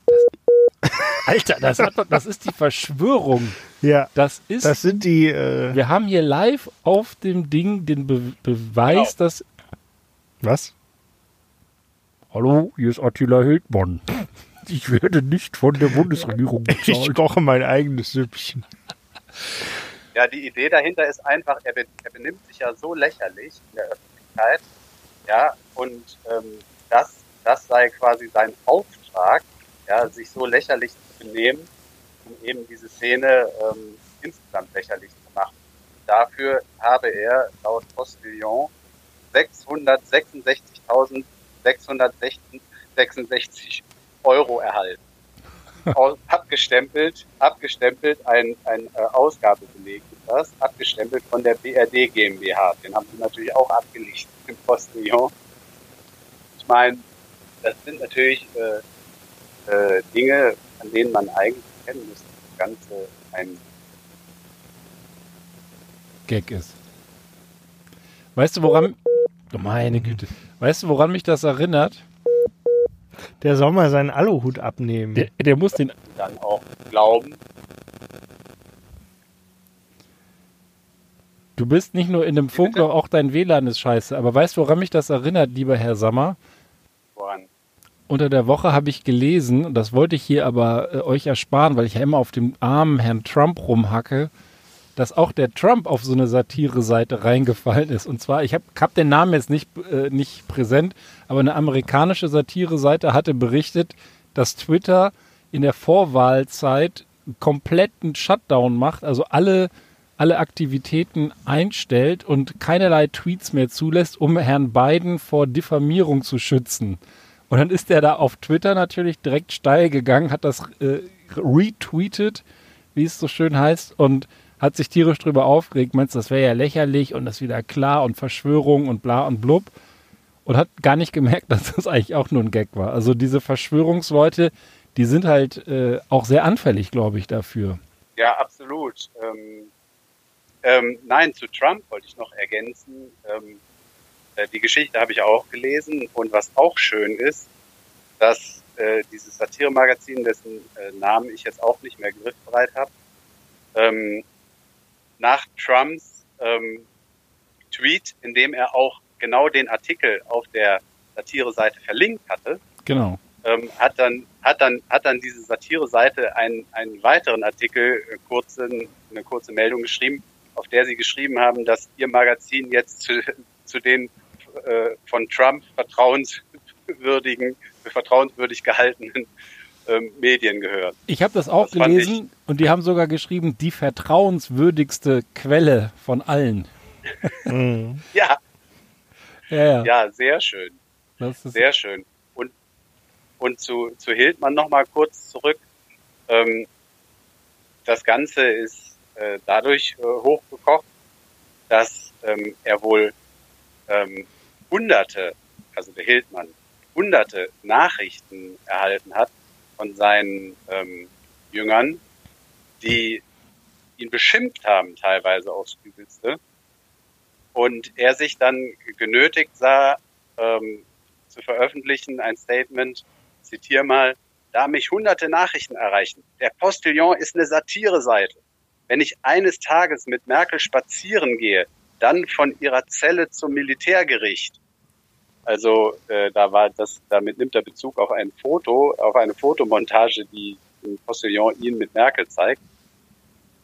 Alter, das, hat, das ist die Verschwörung. Ja, Das ist. das sind die. Äh, wir haben hier live auf dem Ding den Be Beweis, Genau. dass. was? Hallo, hier ist Attila Hildmann. Ich werde nicht von der Bundesregierung Ich bezahlt. koche mein eigenes Süppchen. ja, die Idee dahinter ist einfach, er, be er benimmt sich ja so lächerlich in der Öffentlichkeit, ja, und ähm, das, das sei quasi sein Auftrag, ja, sich so lächerlich zu benehmen, um eben diese Szene ähm, insgesamt lächerlich zu machen. dafür habe er laut Postillon 666.666 Euro erhalten. Abgestempelt, abgestempelt ein, ein äh, Ausgabebeleg ist das, abgestempelt von der BRD GmbH. Den haben sie natürlich auch abgelichtet im Postillon. Ich meine, das sind natürlich äh, äh, Dinge, an denen man eigentlich kennen müsste, das Ganze ein Gag ist. Weißt du, woran. Oh, meine Güte. Weißt du, woran mich das erinnert? Der soll mal seinen Aluhut abnehmen. Der, der muss den. dann auch glauben. Du bist nicht nur in einem Funkloch, auch dein WLAN ist scheiße. Aber weißt du, woran mich das erinnert, lieber Herr Sammer? Woran? Unter der Woche habe ich gelesen, und das wollte ich hier aber äh, euch ersparen, weil ich ja immer auf dem armen Herrn Trump rumhacke, dass auch der Trump auf so eine Satire-Seite reingefallen ist. Und zwar, ich habe hab den Namen jetzt nicht, äh, nicht präsent, aber eine amerikanische Satire-Seite hatte berichtet, dass Twitter in der Vorwahlzeit kompletten Shutdown macht, also alle, alle Aktivitäten einstellt und keinerlei Tweets mehr zulässt, um Herrn Biden vor Diffamierung zu schützen. Und dann ist er da auf Twitter natürlich direkt steil gegangen, hat das äh, retweetet, wie es so schön heißt, und hat sich tierisch drüber aufgeregt, meinst das wäre ja lächerlich und das wieder klar und Verschwörung und bla und blub. Und hat gar nicht gemerkt, dass das eigentlich auch nur ein Gag war. Also diese Verschwörungsleute, die sind halt äh, auch sehr anfällig, glaube ich, dafür. Ja, absolut. Ähm, ähm, nein, zu Trump wollte ich noch ergänzen. Ähm, äh, die Geschichte habe ich auch gelesen und was auch schön ist, dass äh, dieses Satire-Magazin, dessen äh, Namen ich jetzt auch nicht mehr griffbereit habe, ähm, nach Trumps ähm, Tweet, in dem er auch genau den Artikel auf der Satire-Seite verlinkt hatte, Genau. ähm, hat dann hat dann hat dann diese Satire-Seite einen einen weiteren Artikel äh, kurzen eine kurze Meldung geschrieben, auf der sie geschrieben haben, dass ihr Magazin jetzt zu, zu den äh, von Trump vertrauenswürdigen vertrauenswürdig gehaltenen ähm, Medien gehört. Ich habe das auch Das gelesen und die haben sogar geschrieben, die vertrauenswürdigste Quelle von allen. Mhm. Ja, Ja, ja. ja, sehr schön. Das ist, Sehr schön. Und, und zu, zu Hildmann nochmal kurz zurück. Ähm, das Ganze ist äh, dadurch äh, hochgekocht, dass ähm, er wohl ähm, hunderte, also der Hildmann, hunderte Nachrichten erhalten hat von seinen ähm, Jüngern, die ihn beschimpft haben, teilweise aufs Übelste. Und er sich dann genötigt sah, ähm, zu veröffentlichen, ein Statement, zitiere mal, da mich hunderte Nachrichten erreichen. Der Postillon ist eine Satire-Seite. Wenn ich eines Tages mit Merkel spazieren gehe, dann von ihrer Zelle zum Militärgericht. Also äh, da war das, damit nimmt er Bezug auf ein Foto, auf eine Fotomontage, die im Postillon ihn mit Merkel zeigt.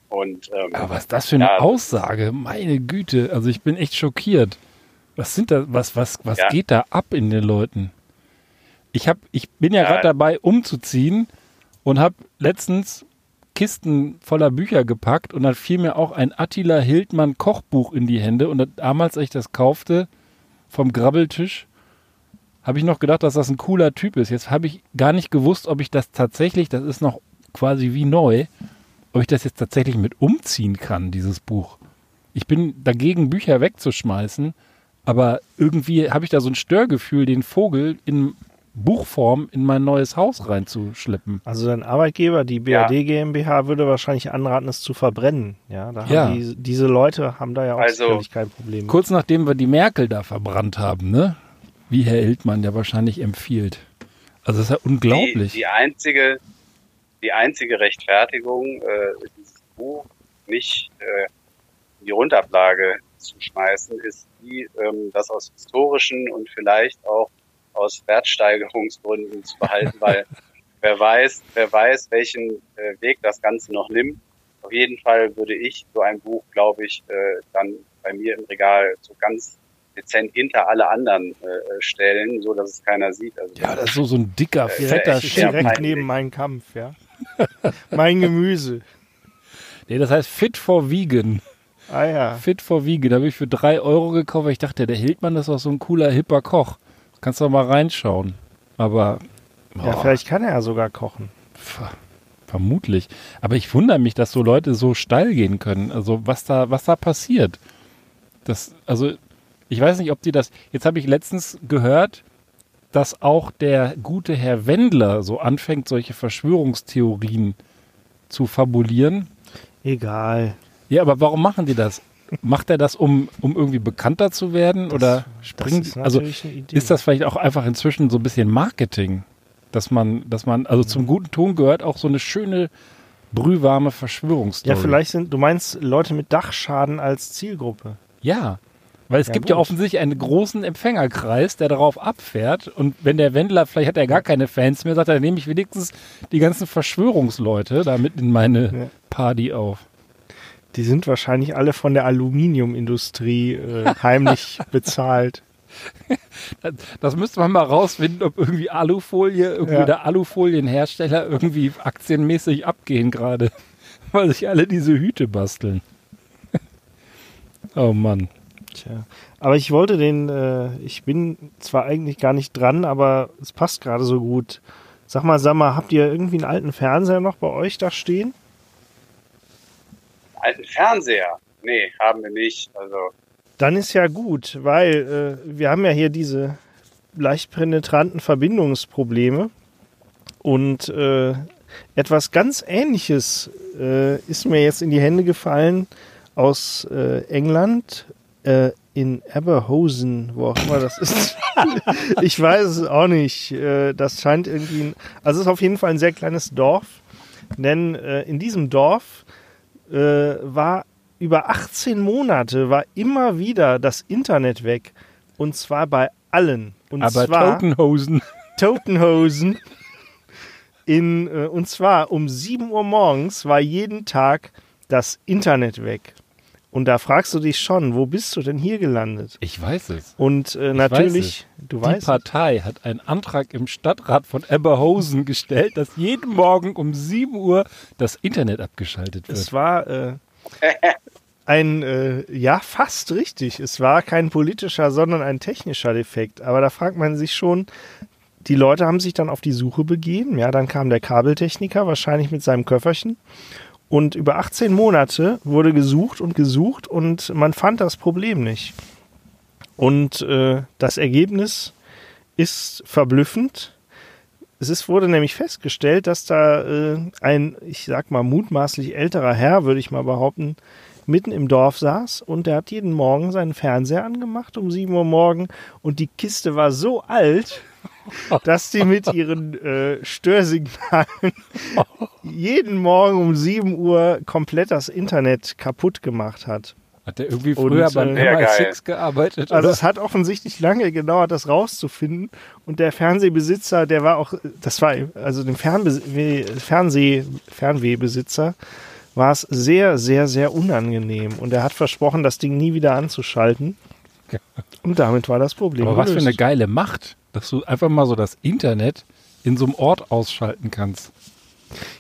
Und ähm, aber was ist das für eine Ja. Aussage? Meine Güte, also ich bin echt schockiert. Was sind da, was, was, was Ja. geht da ab in den Leuten? Ich hab, ich bin ja, Ja. gerade dabei, umzuziehen und habe letztens Kisten voller Bücher gepackt und dann fiel mir auch ein Attila Hildmann Kochbuch in die Hände und damals, als ich das kaufte vom Grabbeltisch, habe ich noch gedacht, dass das ein cooler Typ ist. Jetzt habe ich gar nicht gewusst, ob ich das tatsächlich, das ist noch quasi wie neu, ob ich das jetzt tatsächlich mit umziehen kann, dieses Buch. Ich bin dagegen, Bücher wegzuschmeißen, aber irgendwie habe ich da so ein Störgefühl, den Vogel in Buchform in mein neues Haus reinzuschleppen. Also dein Arbeitgeber, die BRD GmbH, würde wahrscheinlich anraten, es zu verbrennen. Ja, da haben Ja. Die, diese Leute haben da ja auch Also- sicherlich kein Problem. Kurz nachdem wir die Merkel da verbrannt haben, ne? Wie Herr Hildmann ja wahrscheinlich empfiehlt. Also das ist ja unglaublich. Die, die einzige, die einzige Rechtfertigung, äh, dieses Buch nicht äh, in die Rundablage zu schmeißen, ist die, ähm, das aus historischen und vielleicht auch aus Wertsteigerungsgründen zu behalten, weil wer weiß, wer weiß, welchen äh, Weg das Ganze noch nimmt. Auf jeden Fall würde ich so ein Buch, glaube ich, äh, dann bei mir im Regal so ganz dezent hinter alle anderen äh, stellen, so dass es keiner sieht. Also ja, das ist so, so ein dicker, Äh, fetter sehr Direkt neben meinem Kampf, ja. mein Gemüse. Nee, das heißt Fit for Vegan. Ah ja. Fit for Vegan. Da habe ich für drei Euro gekauft, weil ich dachte, der Hildmann ist auch so ein cooler, hipper Koch. Kannst doch mal reinschauen. Aber. Ja, boah, vielleicht kann er ja sogar kochen. ver- vermutlich. Aber ich wundere mich, dass so Leute so steil gehen können. Also was da, was da passiert. Das, also, ich weiß nicht, ob die das. Jetzt habe ich letztens gehört, dass auch der gute Herr Wendler so anfängt, solche Verschwörungstheorien zu fabulieren. Egal. Ja, aber warum machen die das? Macht er das, um, um irgendwie bekannter zu werden? oder springt, ist also ist das vielleicht auch einfach inzwischen so ein bisschen Marketing? Dass man, dass man, also zum guten Ton gehört auch so eine schöne, brühwarme Verschwörungsstory. Ja, vielleicht sind, du meinst Leute mit Dachschaden als Zielgruppe. Ja. Weil es Ja, gibt ja gut. offensichtlich einen großen Empfängerkreis, der darauf abfährt. Und wenn der Wendler, vielleicht hat er gar keine Fans mehr, sagt er, dann nehme ich wenigstens die ganzen Verschwörungsleute da mit in meine Ja. Party auf. Die sind wahrscheinlich alle von der Aluminiumindustrie äh, heimlich bezahlt. Das, müsste man mal rausfinden, ob irgendwie Alufolie, irgendwie Ja. der Alufolienhersteller irgendwie aktienmäßig abgehen gerade, weil sich alle diese Hüte basteln. oh Mann. Tja. Aber ich wollte den, äh, ich bin zwar eigentlich gar nicht dran, aber es passt gerade so gut. Sag mal, sag mal, habt ihr irgendwie einen alten Fernseher noch bei euch da stehen? Alten Fernseher? Nee, haben wir nicht. Also, Dann ist ja gut, weil äh, wir haben ja hier diese leicht penetranten Verbindungsprobleme und äh, etwas ganz Ähnliches äh, ist mir jetzt in die Hände gefallen aus äh, England äh, in Aberhosen, wo auch immer das ist. ich weiß es auch nicht. Äh, das scheint irgendwie, ein, also es ist auf jeden Fall ein sehr kleines Dorf, denn in diesem Dorf äh, war über 18 Monate war immer wieder das Internet weg. Und zwar bei allen. Und Aber zwar Totenhosen. Totenhosen. In, äh, und zwar um 7 Uhr morgens war jeden Tag das Internet weg. Und da fragst du dich schon, wo bist du denn hier gelandet? Ich weiß es. Und äh, Ich natürlich, weiß du Die weißt, es. Partei hat einen Antrag im Stadtrat von Eberhausen gestellt, dass jeden Morgen um 7 Uhr das Internet abgeschaltet wird. es war äh, ein, äh, ja, fast richtig. Es war kein politischer, sondern ein technischer Defekt. Aber da fragt man sich schon, die Leute haben sich dann auf die Suche begeben. Ja, dann kam der Kabeltechniker, wahrscheinlich mit seinem Köfferchen. Und über 18 Monate wurde gesucht und gesucht und man fand das Problem nicht. Und äh, das Ergebnis ist verblüffend. Es ist, wurde nämlich festgestellt, dass da äh, ein, ich sag mal, mutmaßlich älterer Herr, würde ich mal behaupten, mitten im Dorf saß und der hat jeden Morgen seinen Fernseher angemacht um 7 Uhr morgen und die Kiste war so alt, dass die mit ihren äh, Störsignalen jeden Morgen um 7 Uhr komplett das Internet kaputt gemacht hat. Hat der irgendwie Und, früher äh, beim geil. MI6 gearbeitet? Also oder? es hat offensichtlich lange gedauert, das rauszufinden. Und der Fernsehbesitzer, der war auch, das war, also dem Fernseh Fernwehbesitzer war es sehr, sehr, sehr unangenehm. Und er hat versprochen, das Ding nie wieder anzuschalten. Und damit war das Problem Aber was für eine gelöst. geile Macht, dass du einfach mal so das Internet in so einem Ort ausschalten kannst.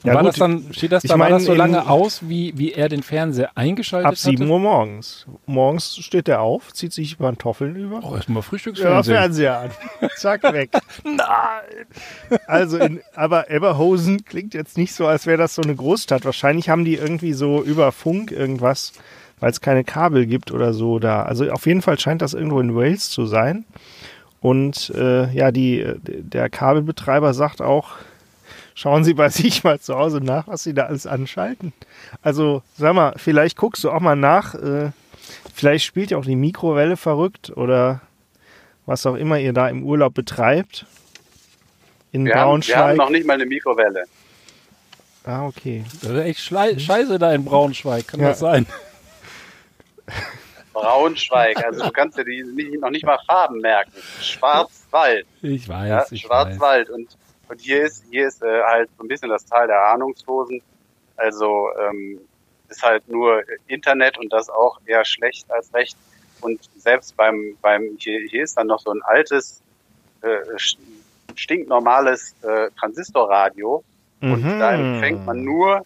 Ja, war gut, das dann, steht das ich da, war meine, das so lange aus, wie, wie er den Fernseher eingeschaltet Ab 7 hatte? Uhr morgens. Morgens steht er auf, zieht sich Pantoffeln über. Oh, erstmal Ja, Frühstücksfernsehen. Fernseher an. Zack, weg. Nein. Also, in, aber Eberhosen klingt jetzt nicht so, als wäre das so eine Großstadt. Wahrscheinlich haben die irgendwie so über Funk irgendwas, weil es keine Kabel gibt oder so da. Also auf jeden Fall scheint das irgendwo in Wales zu sein. Und äh, ja, die, der Kabelbetreiber sagt auch, schauen Sie bei sich mal zu Hause nach, was Sie da alles anschalten. Also, sag mal, vielleicht guckst du auch mal nach. Äh, vielleicht spielt ja auch die Mikrowelle verrückt oder was auch immer ihr da im Urlaub betreibt. In wir, haben, wir haben Braunschweig. noch nicht mal eine Mikrowelle. ah, okay. Das ist echt Schlei Scheiße da in Braunschweig, kann Ja. das sein? Braunschweig, also du kannst dir die nicht, noch nicht mal Farben merken. Schwarzwald. Ich weiß, Ja, ich weiß. Schwarzwald. Und, und hier ist, hier ist äh, halt so ein bisschen das Tal der Ahnungslosen. Also ähm, ist halt nur Internet und das auch eher schlecht als recht. Und selbst beim, beim hier, hier ist dann noch so ein altes, äh, stinknormales äh, Transistorradio. Und Mhm. da empfängt man nur,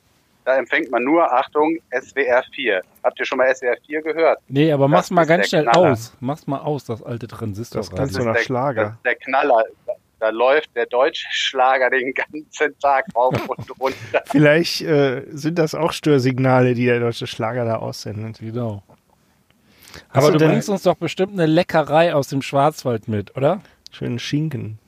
da empfängt man nur, Achtung, SWR 4. Habt ihr schon mal SWR 4 gehört? Nee, aber Das mach's mal ist ganz schnell Knaller. aus. Mach's mal aus, das alte Transistorradio. Das du nach der, Schlager. Das ist der Knaller. Da, läuft der deutsche Schlager den ganzen Tag rauf und runter. Vielleicht äh, sind das auch Störsignale, die der deutsche Schlager da aussendet. Genau. Hast Aber du bringst uns doch bestimmt eine Leckerei aus dem Schwarzwald mit, oder? Schönen Schinken.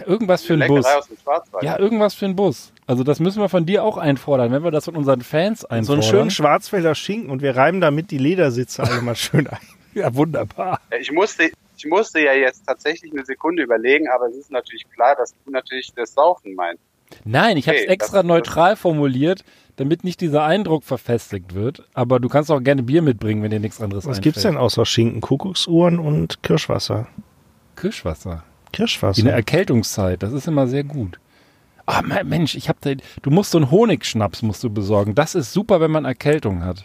Ja, irgendwas für einen Bus. aus dem Schwarzwald. Ja, irgendwas für einen Bus. Also das müssen wir von dir auch einfordern, wenn wir das von unseren Fans So einfordern. einen schönen Schwarzwälder Schinken und wir reiben damit die Ledersitze alle mal schön ein. Ja, wunderbar. Ja, Ich musste, ich musste ja jetzt tatsächlich eine Sekunde überlegen, aber es ist natürlich klar, dass du natürlich das Saufen meinst. Nein, ich habe es Okay, extra neutral formuliert, damit nicht dieser Eindruck verfestigt wird. Aber du kannst auch gerne Bier mitbringen, wenn dir nichts anderes Was einfällt. gibt's denn außer Schinken? Kuckucksuhren und Kirschwasser. Kirschwasser. In Kirschwasser. der Erkältungszeit, das ist immer sehr gut. Ah, me- Mensch, ich hab da, du musst so einen Honigschnaps musst du besorgen. Das ist super, wenn man Erkältung hat.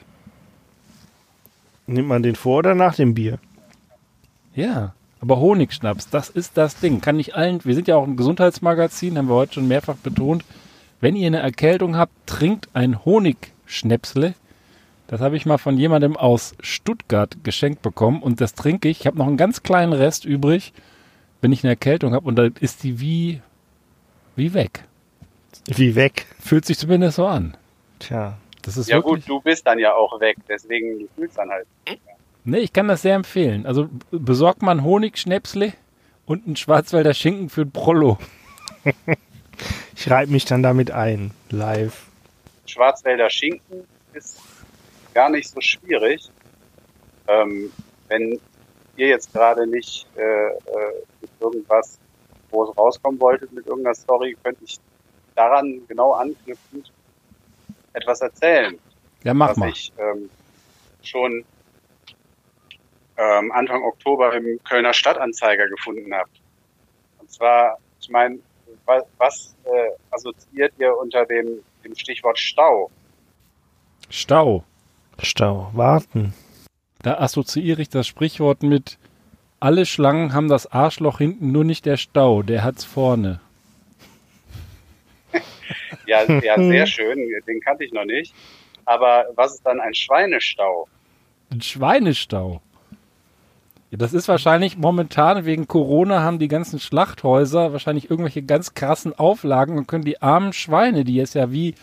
Nimmt man den vor oder nach dem Bier? Ja, aber Honigschnaps, das ist das Ding. Kann ich allen, wir sind ja auch ein Gesundheitsmagazin, haben wir heute schon mehrfach betont. Wenn ihr eine Erkältung habt, trinkt ein Honigschnäpsle. Das habe ich mal von jemandem aus Stuttgart geschenkt bekommen und das trinke ich. Ich habe noch einen ganz kleinen Rest übrig, wenn ich eine Erkältung habe und da ist die wie, wie weg. Wie weg. Fühlt sich zumindest so an. Tja. Das ist Ja wirklich, gut, du bist dann ja auch weg, deswegen du fühlst dann halt. Nee, ich kann das sehr empfehlen. Also besorgt man Honigschnäpsle und einen Schwarzwälder Schinken für ein Prollo. Ich reibe mich dann damit ein. Live. Schwarzwälder Schinken ist gar nicht so schwierig. Ähm, wenn ihr jetzt gerade nicht äh, äh, mit irgendwas groß rauskommen wolltet, mit irgendeiner Story, könnte ich daran genau anknüpfend etwas erzählen. Ja, mach was mal. ich ähm, schon ähm, Anfang Oktober im Kölner Stadtanzeiger gefunden habe. Und zwar, ich meine, was, was äh, assoziiert ihr unter dem, dem Stichwort Stau? Stau. Stau. Warten. Da assoziiere ich das Sprichwort mit alle Schlangen haben das Arschloch hinten, nur nicht der Stau, der hat's vorne. Ja, ja, sehr schön, den kannte ich noch nicht. Aber was ist dann ein Schweinestau? Ein Schweinestau. Ja, das ist wahrscheinlich momentan wegen Corona haben die ganzen Schlachthäuser wahrscheinlich irgendwelche ganz krassen Auflagen und können die armen Schweine, die jetzt ja wie,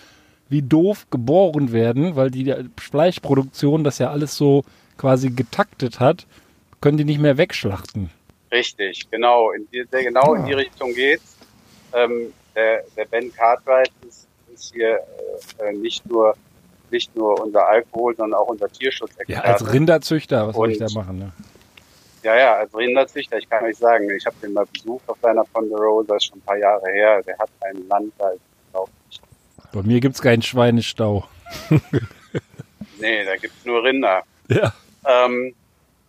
wie doof geboren werden, weil die Fleischproduktion das ja alles so quasi getaktet hat, können die nicht mehr wegschlachten. Richtig, genau. In die, der, genau in die Richtung geht's. Ähm, der, der Ben Cartwright ist, ist hier äh, äh, nicht nur nicht nur unser Alkohol, sondern auch unser Ja, Tierschutzexperte. als Rinderzüchter, was soll ich da machen? Ne? Ja, ja, als Rinderzüchter, ich kann euch sagen, ich habe den mal besucht auf seiner Ponderosa, das ist schon ein paar Jahre her. Der hat ein Land, da ist unglaublich. Bei mir gibt's keinen Schweinestau. Nee, da gibt's nur Rinder. Ja. Ähm,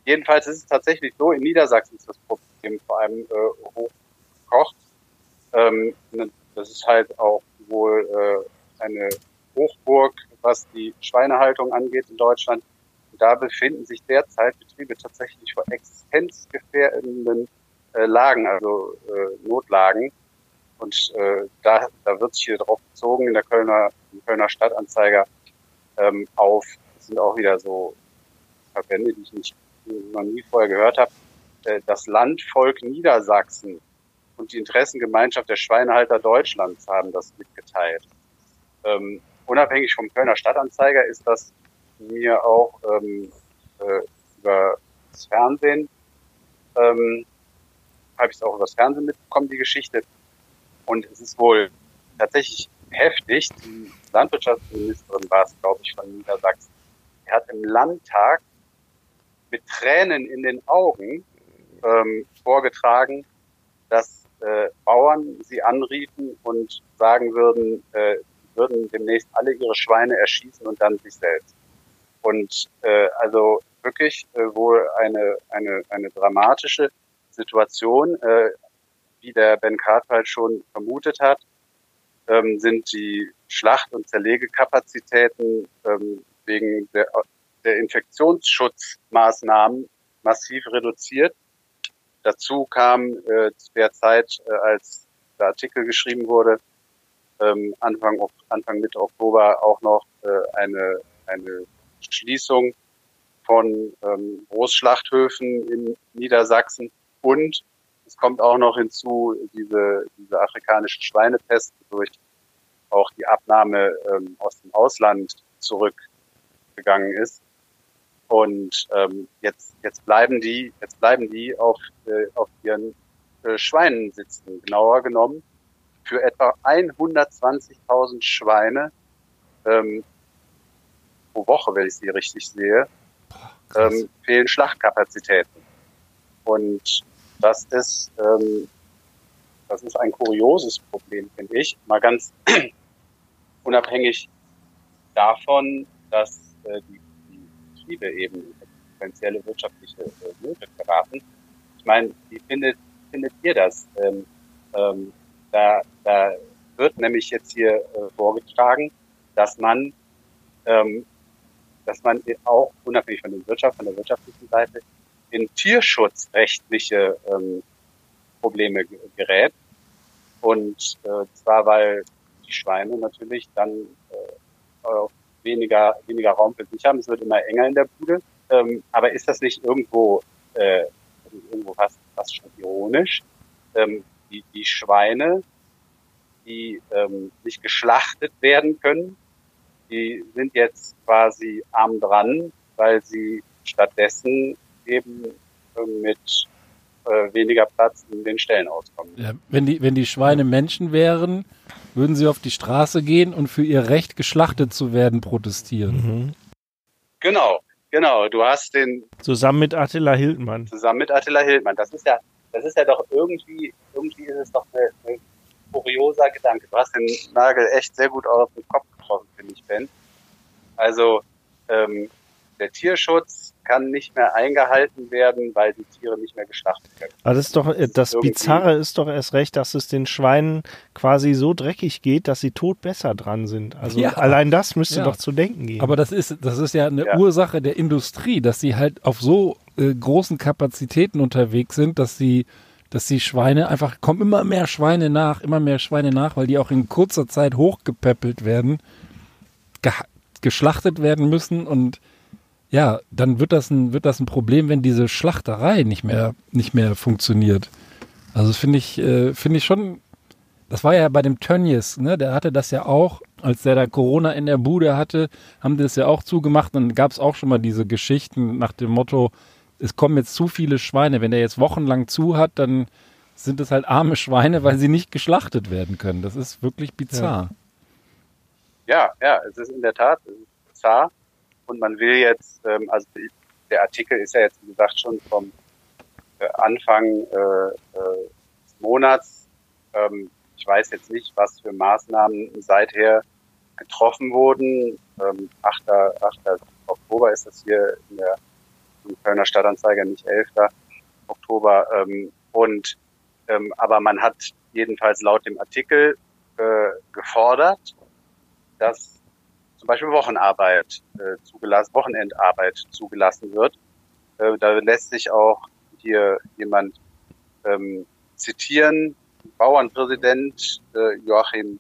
jedenfalls ist es tatsächlich so, in Niedersachsen ist das Problem vor allem äh, hochgekocht. Ähm, ne, das ist halt auch wohl äh, eine Hochburg, was die Schweinehaltung angeht in Deutschland. Da befinden sich derzeit Betriebe tatsächlich vor existenzgefährdenden äh, Lagen, also äh, Notlagen. Und äh, da, da wird sich hier drauf bezogen in der Kölner, im Kölner Stadtanzeiger ähm, auf, das sind auch wieder so Verbände, die ich nicht, noch nie vorher gehört habe, äh, das Landvolk Niedersachsen und die Interessengemeinschaft der Schweinehalter Deutschlands haben das mitgeteilt. Ähm, unabhängig vom Kölner Stadtanzeiger ist das mir auch ähm, äh, über das Fernsehen, ähm, habe ich es auch über das Fernsehen mitbekommen, die Geschichte. Und es ist wohl tatsächlich heftig. Die Landwirtschaftsministerin war es, glaube ich, von Niedersachsen. Er hat im Landtag mit Tränen in den Augen ähm, vorgetragen, dass äh, Bauern sie anriefen und sagen würden, äh, würden demnächst alle ihre Schweine erschießen und dann sich selbst. Und äh, also wirklich äh, wohl eine, eine, eine dramatische Situation, äh, wie der Ben Cartwright schon vermutet hat, ähm, sind die Schlacht- und Zerlegekapazitäten ähm, wegen der, der Infektionsschutzmaßnahmen massiv reduziert. Dazu kam äh, zu der Zeit, äh, als der Artikel geschrieben wurde, ähm, Anfang, Anfang Mitte Oktober auch noch äh, eine, eine Schließung von ähm, Großschlachthöfen in Niedersachsen und es kommt auch noch hinzu diese, diese afrikanische Schweinepest, durch auch die Abnahme ähm, aus dem Ausland zurückgegangen ist. Und ähm, jetzt, jetzt bleiben die, jetzt bleiben die auf, äh, auf ihren äh, Schweinen sitzen. Genauer genommen für etwa 120.000 Schweine ähm, pro Woche, wenn ich sie richtig sehe, ähm, fehlen Schlachtkapazitäten. Und das ist, ähm, das ist ein kurioses Problem, finde ich. Mal ganz unabhängig davon, dass äh, die, die eben potenzielle wirtschaftliche äh, Nöte geraten. Ich meine, wie findet, findet ihr das? Ähm, ähm, da, da wird nämlich jetzt hier äh, vorgetragen, dass man, ähm, dass man auch unabhängig von der Wirtschaft, von der wirtschaftlichen Seite, in tierschutzrechtliche ähm, Probleme gerät. Und äh, zwar, weil die Schweine natürlich dann äh, weniger, weniger Raum für sich haben. Es wird immer enger in der Bude. Ähm, aber ist das nicht irgendwo, äh, irgendwo fast, fast schon ironisch? Ähm, die, die Schweine, die ähm, nicht geschlachtet werden können, die sind jetzt quasi arm dran, weil sie stattdessen eben äh, mit äh, weniger Platz in den Ställen auskommen. Ja, wenn, die, wenn die Schweine Menschen wären, würden sie auf die Straße gehen und für ihr Recht geschlachtet zu werden protestieren. Mhm. Genau, genau. Du hast den zusammen mit Attila Hildmann. Zusammen mit Attila Hildmann. Das ist ja, das ist ja doch irgendwie, irgendwie ist es doch ein eine kurioser Gedanke. Du hast den Nagel echt sehr gut auf den Kopf getroffen, finde ich, Ben. Also ähm, der Tierschutz kann nicht mehr eingehalten werden, weil die Tiere nicht mehr geschlachtet werden. Aber das ist doch, das, das Bizarre ist doch erst recht, dass es den Schweinen quasi so dreckig geht, dass sie tot besser dran sind. Also ja. allein das müsste ja. doch zu denken geben. Aber das ist, das ist ja eine ja. Ursache der Industrie, dass sie halt auf so äh, großen Kapazitäten unterwegs sind, dass sie dass die Schweine einfach, kommen immer mehr Schweine nach, immer mehr Schweine nach, weil die auch in kurzer Zeit hochgepäppelt werden, ge geschlachtet werden müssen und ja, dann wird das ein, wird das ein Problem, wenn diese Schlachterei nicht mehr, nicht mehr funktioniert. Also finde ich, äh, finde ich schon, das war ja bei dem Tönnies, ne, der hatte das ja auch, als der da Corona in der Bude hatte, haben die das ja auch zugemacht und dann gab es auch schon mal diese Geschichten nach dem Motto, es kommen jetzt zu viele Schweine, wenn der jetzt wochenlang zu hat, dann sind es halt arme Schweine, weil sie nicht geschlachtet werden können. Das ist wirklich bizarr. Ja, ja, ja es ist in der Tat bizarr und man will jetzt, ähm, also der Artikel ist ja jetzt, wie gesagt, schon vom äh, Anfang äh, äh, des Monats. Ähm, ich weiß jetzt nicht, was für Maßnahmen seither getroffen wurden. Ähm, 8. 8. Oktober ist das hier in der Kölner Stadtanzeiger, nicht 11. Oktober. Ähm, und ähm, aber man hat jedenfalls laut dem Artikel äh, gefordert, dass zum Beispiel Wochenarbeit äh, zugelassen, Wochenendarbeit zugelassen wird. Äh, da lässt sich auch hier jemand ähm, zitieren, Bauernpräsident äh, Joachim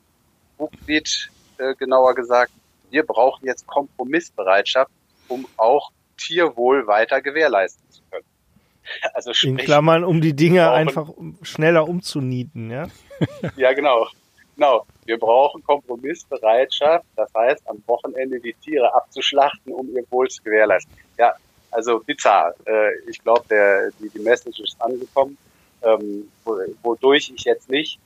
Buchwied, äh, genauer gesagt, wir brauchen jetzt Kompromissbereitschaft, um auch Tierwohl weiter gewährleisten zu können. Also sprich, In Klammern, um die Dinge einfach schneller umzunieten, ja? ja, genau. Genau. Wir brauchen Kompromissbereitschaft, das heißt, am Wochenende die Tiere abzuschlachten, um ihr Wohl zu gewährleisten. Ja, also bizarr. Äh, ich glaube, der, die, die Message ist angekommen, ähm, wodurch ich jetzt nicht,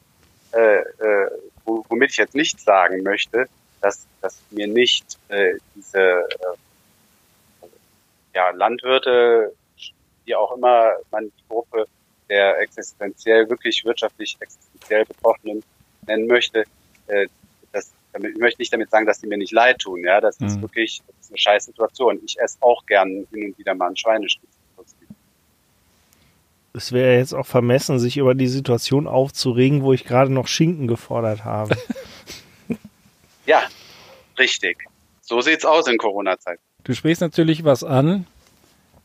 äh, äh, womit ich jetzt nicht sagen möchte, dass, dass mir nicht äh, diese äh, ja, Landwirte, wie auch immer man die Gruppe der existenziell, wirklich wirtschaftlich existenziell Betroffenen nennen möchte, äh, das, damit, ich möchte nicht damit sagen, dass die mir nicht leid tun. Ja, das mhm. ist wirklich das ist eine scheiß Situation. Ich esse auch gern hin und wieder mal einen Schweineschnitzel. Es wäre jetzt auch vermessen, sich über die Situation aufzuregen, wo ich gerade noch Schinken gefordert habe. ja, richtig. So sieht's aus in Corona-Zeit. Du sprichst natürlich was an,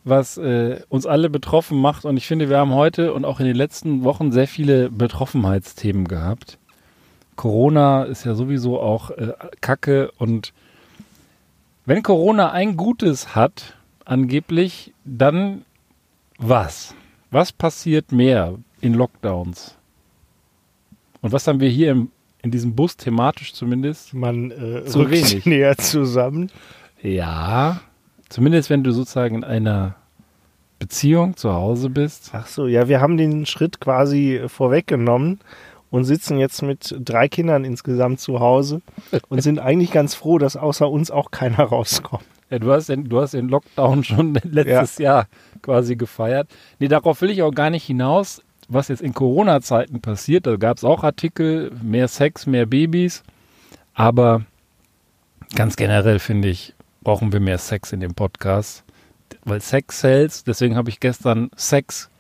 was äh, uns alle betroffen macht. Und ich finde, wir haben heute und auch in den letzten Wochen sehr viele Betroffenheitsthemen gehabt. Corona ist ja sowieso auch äh, Kacke und wenn Corona ein Gutes hat, angeblich, dann was? Was passiert mehr in Lockdowns? Und was haben wir hier im, in diesem Bus thematisch zumindest? Man äh, Zu rückt wenig. näher zusammen. Ja, zumindest wenn du sozusagen in einer Beziehung zu Hause bist. Ach so, ja, wir haben den Schritt quasi vorweggenommen und sitzen jetzt mit drei Kindern insgesamt zu Hause und sind eigentlich ganz froh, dass außer uns auch keiner rauskommt. Ja, du hast den, du hast den Lockdown schon letztes Jahr quasi gefeiert. Nee, darauf will ich auch gar nicht hinaus, was jetzt in Corona-Zeiten passiert. Da gab es auch Artikel, mehr Sex, mehr Babys. Aber ganz generell finde ich, brauchen wir mehr Sex in dem Podcast. Weil Sex sells, deswegen habe ich gestern Sex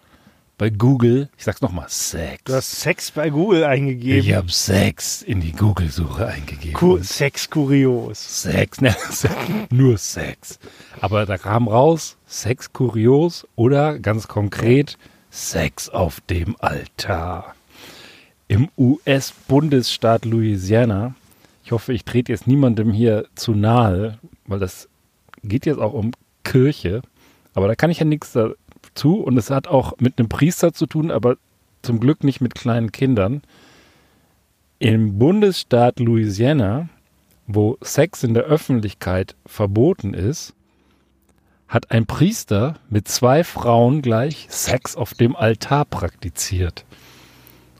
bei Google, ich sag's nochmal, Sex. Du hast Sex bei Google eingegeben. ich habe Sex in die Google-Suche eingegeben. Ku Sex kurios. Sex, ne, nur Sex. Aber da kam raus, Sex kurios oder ganz konkret, Sex auf dem Altar. Im US-Bundesstaat Louisiana. Ich hoffe, ich trete jetzt niemandem hier zu nahe, weil das geht jetzt auch um Kirche. Aber da kann ich ja nichts dazu und es hat auch mit einem Priester zu tun, aber zum Glück nicht mit kleinen Kindern. Im Bundesstaat Louisiana wo Sex in der Öffentlichkeit verboten ist, hat ein Priester mit zwei Frauen gleich Sex auf dem Altar praktiziert.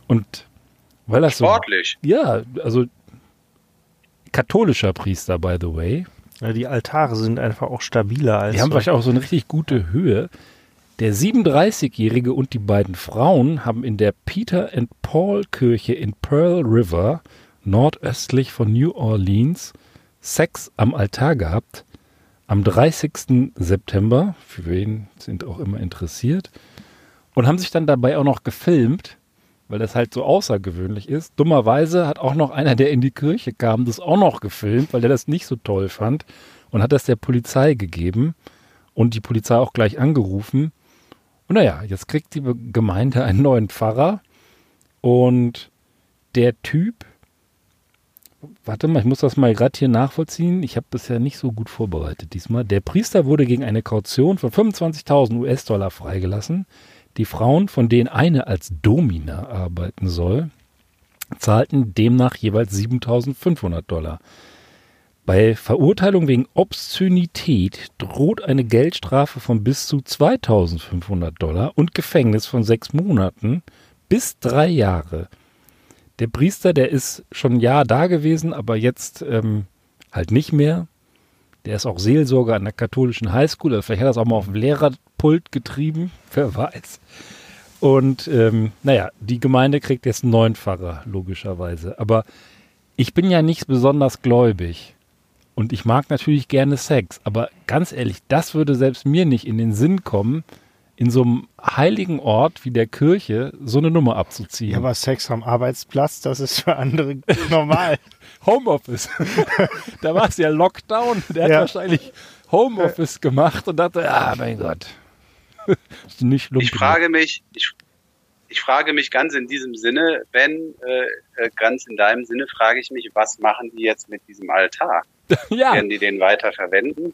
Und weil das so. Sportlich. Ja, also katholischer Priester, by the way. Ja, die Altare sind einfach auch stabiler als. Die haben so. wahrscheinlich auch so eine richtig gute Höhe. Der 37-Jährige und die beiden Frauen haben in der Peter and Paul Kirche in Pearl River, nordöstlich von New Orleans, Sex am Altar gehabt. Am 30. September, für wen sind auch immer interessiert, und haben sich dann dabei auch noch gefilmt, weil das halt so außergewöhnlich ist. Dummerweise hat auch noch einer, der in die Kirche kam, das auch noch gefilmt, weil der das nicht so toll fand und hat das der Polizei gegeben und die Polizei auch gleich angerufen. Und naja, jetzt kriegt die Gemeinde einen neuen Pfarrer und der Typ, warte mal, ich muss das mal gerade hier nachvollziehen. Ich habe ja nicht so gut vorbereitet diesmal. Der Priester wurde gegen eine Kaution von 25.000 US-Dollar freigelassen. Die Frauen, von denen eine als Domina arbeiten soll, zahlten demnach jeweils 7.500 Dollar. Bei Verurteilung wegen Obszönität droht eine Geldstrafe von bis zu 2.500 Dollar und Gefängnis von sechs Monaten bis drei Jahre. Der Priester, der ist schon ein Jahr da gewesen, aber jetzt ähm, halt nicht mehr. Der ist auch Seelsorger an der katholischen Highschool. Also vielleicht hat er das auch mal auf dem Lehrerpult getrieben. Wer weiß. Und ähm, naja, die Gemeinde kriegt jetzt einen neuen Pfarrer, logischerweise. Aber ich bin ja nicht besonders gläubig. Und ich mag natürlich gerne Sex. Aber ganz ehrlich, das würde selbst mir nicht in den Sinn kommen, in so einem heiligen Ort wie der Kirche so eine Nummer abzuziehen. Ja, aber Sex am Arbeitsplatz, das ist für andere normal. Homeoffice. da war es ja Lockdown. Der hat Ja. wahrscheinlich Homeoffice gemacht und dachte, ah, mein Gott. nicht. Ich frage mich, ich, ich frage mich ganz in diesem Sinne, wenn, äh, äh, ganz in deinem Sinne frage ich mich, was machen die jetzt mit diesem Altar? ja, Werden die den weiter verwenden?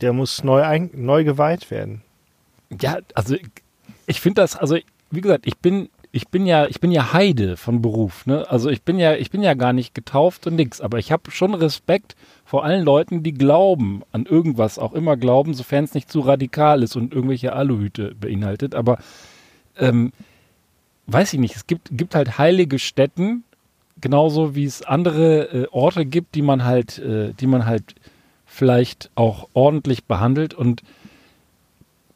Der muss neu, ein, neu geweiht werden. ja, also ich- ich finde das, also wie gesagt, ich bin, ich bin ja, ich bin ja Heide von Beruf, ne? Also ich bin ja, ich bin ja gar nicht getauft und nix, aber ich habe schon Respekt vor allen Leuten, die glauben an irgendwas, auch immer glauben, sofern es nicht zu radikal ist und irgendwelche Aluhüte beinhaltet. Aber ähm, weiß ich nicht, es gibt, gibt halt heilige Stätten, genauso wie es andere äh, Orte gibt, die man halt, äh, die man halt vielleicht auch ordentlich behandelt und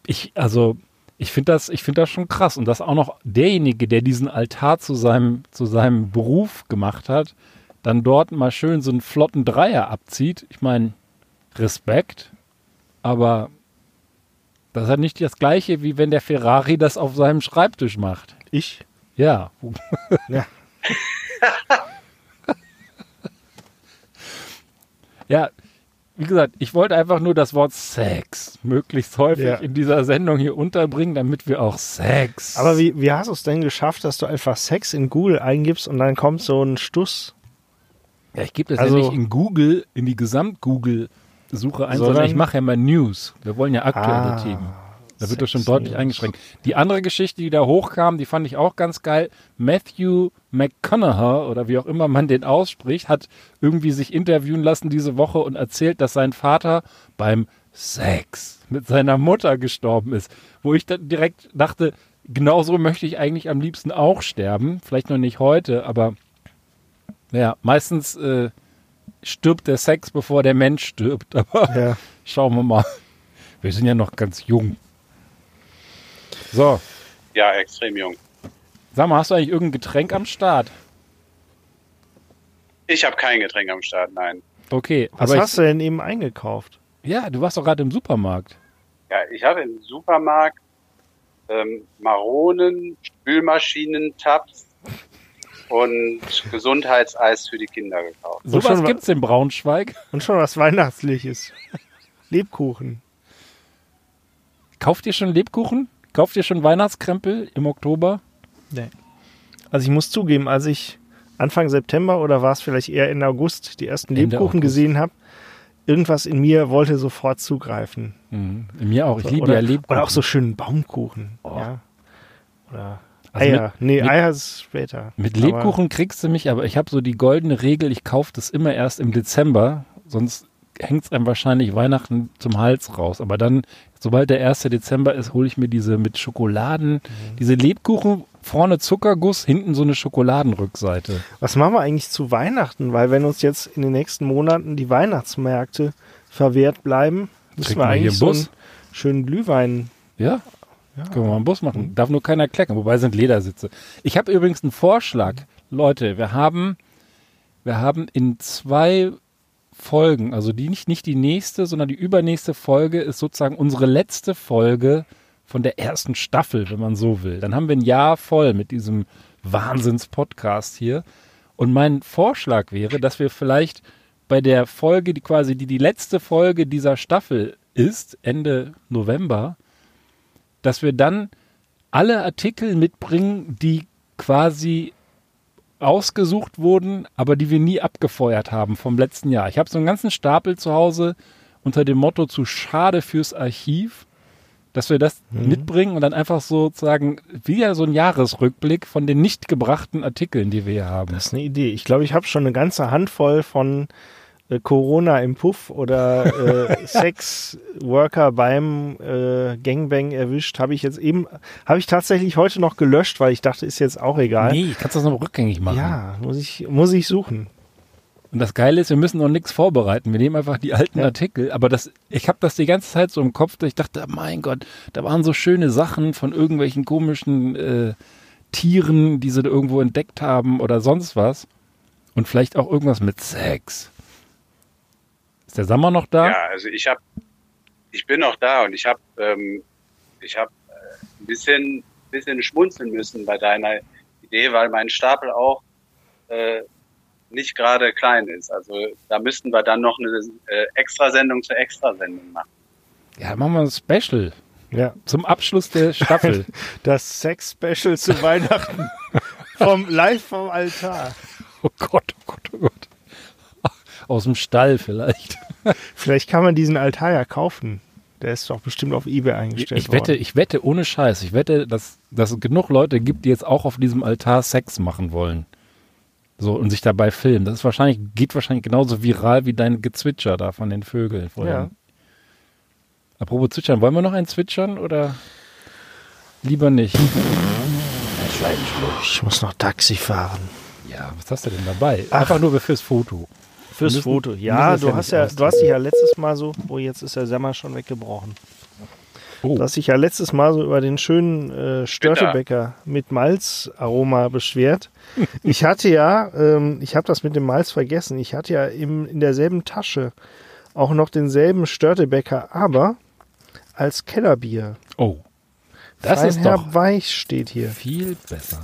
ich, also, ich finde das, ich finde das schon krass. Und dass auch noch derjenige, der diesen Altar zu seinem, zu seinem Beruf gemacht hat, dann dort mal schön so einen flotten Dreier abzieht. Ich meine, Respekt, aber das ist halt nicht das gleiche, wie wenn der Ferrari das auf seinem Schreibtisch macht. Ich? Ja. Ja. ja, wie gesagt, ich wollte einfach nur das Wort Sex möglichst häufig Ja. in dieser Sendung hier unterbringen, damit wir auch Sex. Aber wie, wie hast du es denn geschafft, dass du einfach Sex in Google eingibst und dann kommt so ein Stuss Ja, ich gebe das Also- ja nicht in Google, in die Gesamt-Google-Suche ein, sondern, Sondern- ich mache ja mal News. Wir wollen ja aktuelle Ah, Themen. Da wird das schon deutlich eingeschränkt. Die andere Geschichte, die da hochkam, die fand ich auch ganz geil. Matthew McConaughey oder wie auch immer man den ausspricht, hat irgendwie sich interviewen lassen diese Woche und erzählt, dass sein Vater beim Sex mit seiner Mutter gestorben ist. Wo ich dann direkt dachte, genauso möchte ich eigentlich am liebsten auch sterben. Vielleicht noch nicht heute, aber ja, meistens äh, stirbt der Sex, bevor der Mensch stirbt. Aber Ja. Schauen wir mal. Wir sind ja noch ganz jung. So, Ja, extrem jung. sag mal, hast du eigentlich irgendein Getränk am Start? Ich habe kein Getränk am Start, nein. Okay, Was aber hast du denn eben eingekauft? ich, ja, du warst doch gerade im Supermarkt. Ja, ich habe im Supermarkt ähm, Maronen, Spülmaschinen, Tabs und Gesundheitseis für die Kinder gekauft. Und Sowas schon wa- gibt's in Braunschweig. Und schon was Weihnachtliches. Lebkuchen. Kauft ihr schon Lebkuchen? Kauft ihr schon Weihnachtskrempel im Oktober? Nee. Also ich muss zugeben, als ich Anfang September oder war es vielleicht eher Ende August die ersten Ende Lebkuchen August. gesehen habe, irgendwas in mir wollte sofort zugreifen. Mhm. In mir auch. Ich liebe oder, ja Lebkuchen. Oder auch so schönen Baumkuchen. Oh. Ja. Oder Also Eier. nee, mit- Eier ist später. Mit Aber- Lebkuchen kriegst du mich, aber ich habe so die goldene Regel, ich kaufe das immer erst im Dezember, sonst hängt es einem wahrscheinlich Weihnachten zum Hals raus. Aber dann, sobald der 1. Dezember ist, hole ich mir diese mit Schokoladen, Mhm. diese Lebkuchen, vorne Zuckerguss, hinten so eine Schokoladenrückseite. Was machen wir eigentlich zu Weihnachten? Weil wenn uns jetzt in den nächsten Monaten die Weihnachtsmärkte verwehrt bleiben, müssen Trinken wir eigentlich so einen schönen Glühwein. Ja? Können wir mal einen Bus machen. Darf nur keiner klecken, wobei sind Ledersitze. Ich habe übrigens einen Vorschlag. Leute, wir haben, wir haben in zwei Folgen, also die nicht, nicht die nächste, sondern die übernächste Folge ist sozusagen unsere letzte Folge von der ersten Staffel, wenn man so will. Dann haben wir ein Jahr voll mit diesem Wahnsinns-Podcast hier. Und mein Vorschlag wäre, dass wir vielleicht bei der Folge, die quasi die, die letzte Folge dieser Staffel ist, Ende November, dass wir dann alle Artikel mitbringen, die quasi ausgesucht wurden, aber die wir nie abgefeuert haben vom letzten Jahr. Ich habe so einen ganzen Stapel zu Hause unter dem Motto zu schade fürs Archiv, dass wir das mitbringen und dann einfach sozusagen wieder so ein Jahresrückblick von den nicht gebrachten Artikeln, die wir hier haben. Das ist eine Idee. Ich glaube, ich habe schon eine ganze Handvoll von äh, Corona im Puff oder äh, Sexworker beim äh, Gangbang erwischt. Habe ich jetzt eben, habe ich tatsächlich heute noch gelöscht, weil ich dachte, ist jetzt auch egal. Nee, kannst du das noch rückgängig machen. Ja, muss ich, muss ich suchen. Und das Geile ist, wir müssen noch nichts vorbereiten. Wir nehmen einfach die alten Ja. Artikel. Aber das, ich habe das die ganze Zeit so im Kopf, dass ich dachte, mein Gott, da waren so schöne Sachen von irgendwelchen komischen äh, Tieren, die sie da irgendwo entdeckt haben oder sonst was. Und vielleicht auch irgendwas mit Sex. Ist der Sommer noch da? Ja, also ich habe, ich bin noch da und ich habe, ähm, ich habe äh, ein bisschen, bisschen schmunzeln müssen bei deiner Idee, weil mein Stapel auch äh, nicht gerade klein ist. Also da müssten wir dann noch eine äh, Extrasendung zur Extrasendung machen. Ja, machen wir ein Special Ja, zum Abschluss der Staffel. das Sex-Special zu Weihnachten vom live vom Altar. oh Gott, oh Gott, oh Gott. Aus dem Stall vielleicht. Vielleicht kann man diesen Altar ja kaufen. Der ist doch bestimmt auf eBay eingestellt Ich wette, worden. ich wette ohne Scheiß, ich wette, dass, dass es genug Leute gibt, die jetzt auch auf diesem Altar Sex machen wollen. So, und sich dabei filmen. Das ist wahrscheinlich, geht wahrscheinlich genauso viral wie dein Gezwitscher da von den Vögeln vorhin. Ja. Apropos zwitschern, wollen wir noch ein zwitschern oder lieber nicht? Ich muss noch Taxi fahren. Ja, was hast du denn dabei? Ach. Einfach nur fürs Foto. Fürs müssen- Foto. Ja, du hast ja, du hast dich ja letztes Mal so, oh, jetzt ist der Semmer schon weggebrochen. Oh, Du hast dich ja letztes Mal so über den schönen äh, Störtebäcker mit Malzaroma beschwert. Ich hatte ja, ähm, ich habe das mit dem Malz vergessen. Ich hatte ja im, in derselben Tasche auch noch denselben Störtebäcker, aber als Kellerbier. oh. Das Fein ist doch Weich steht hier. viel besser.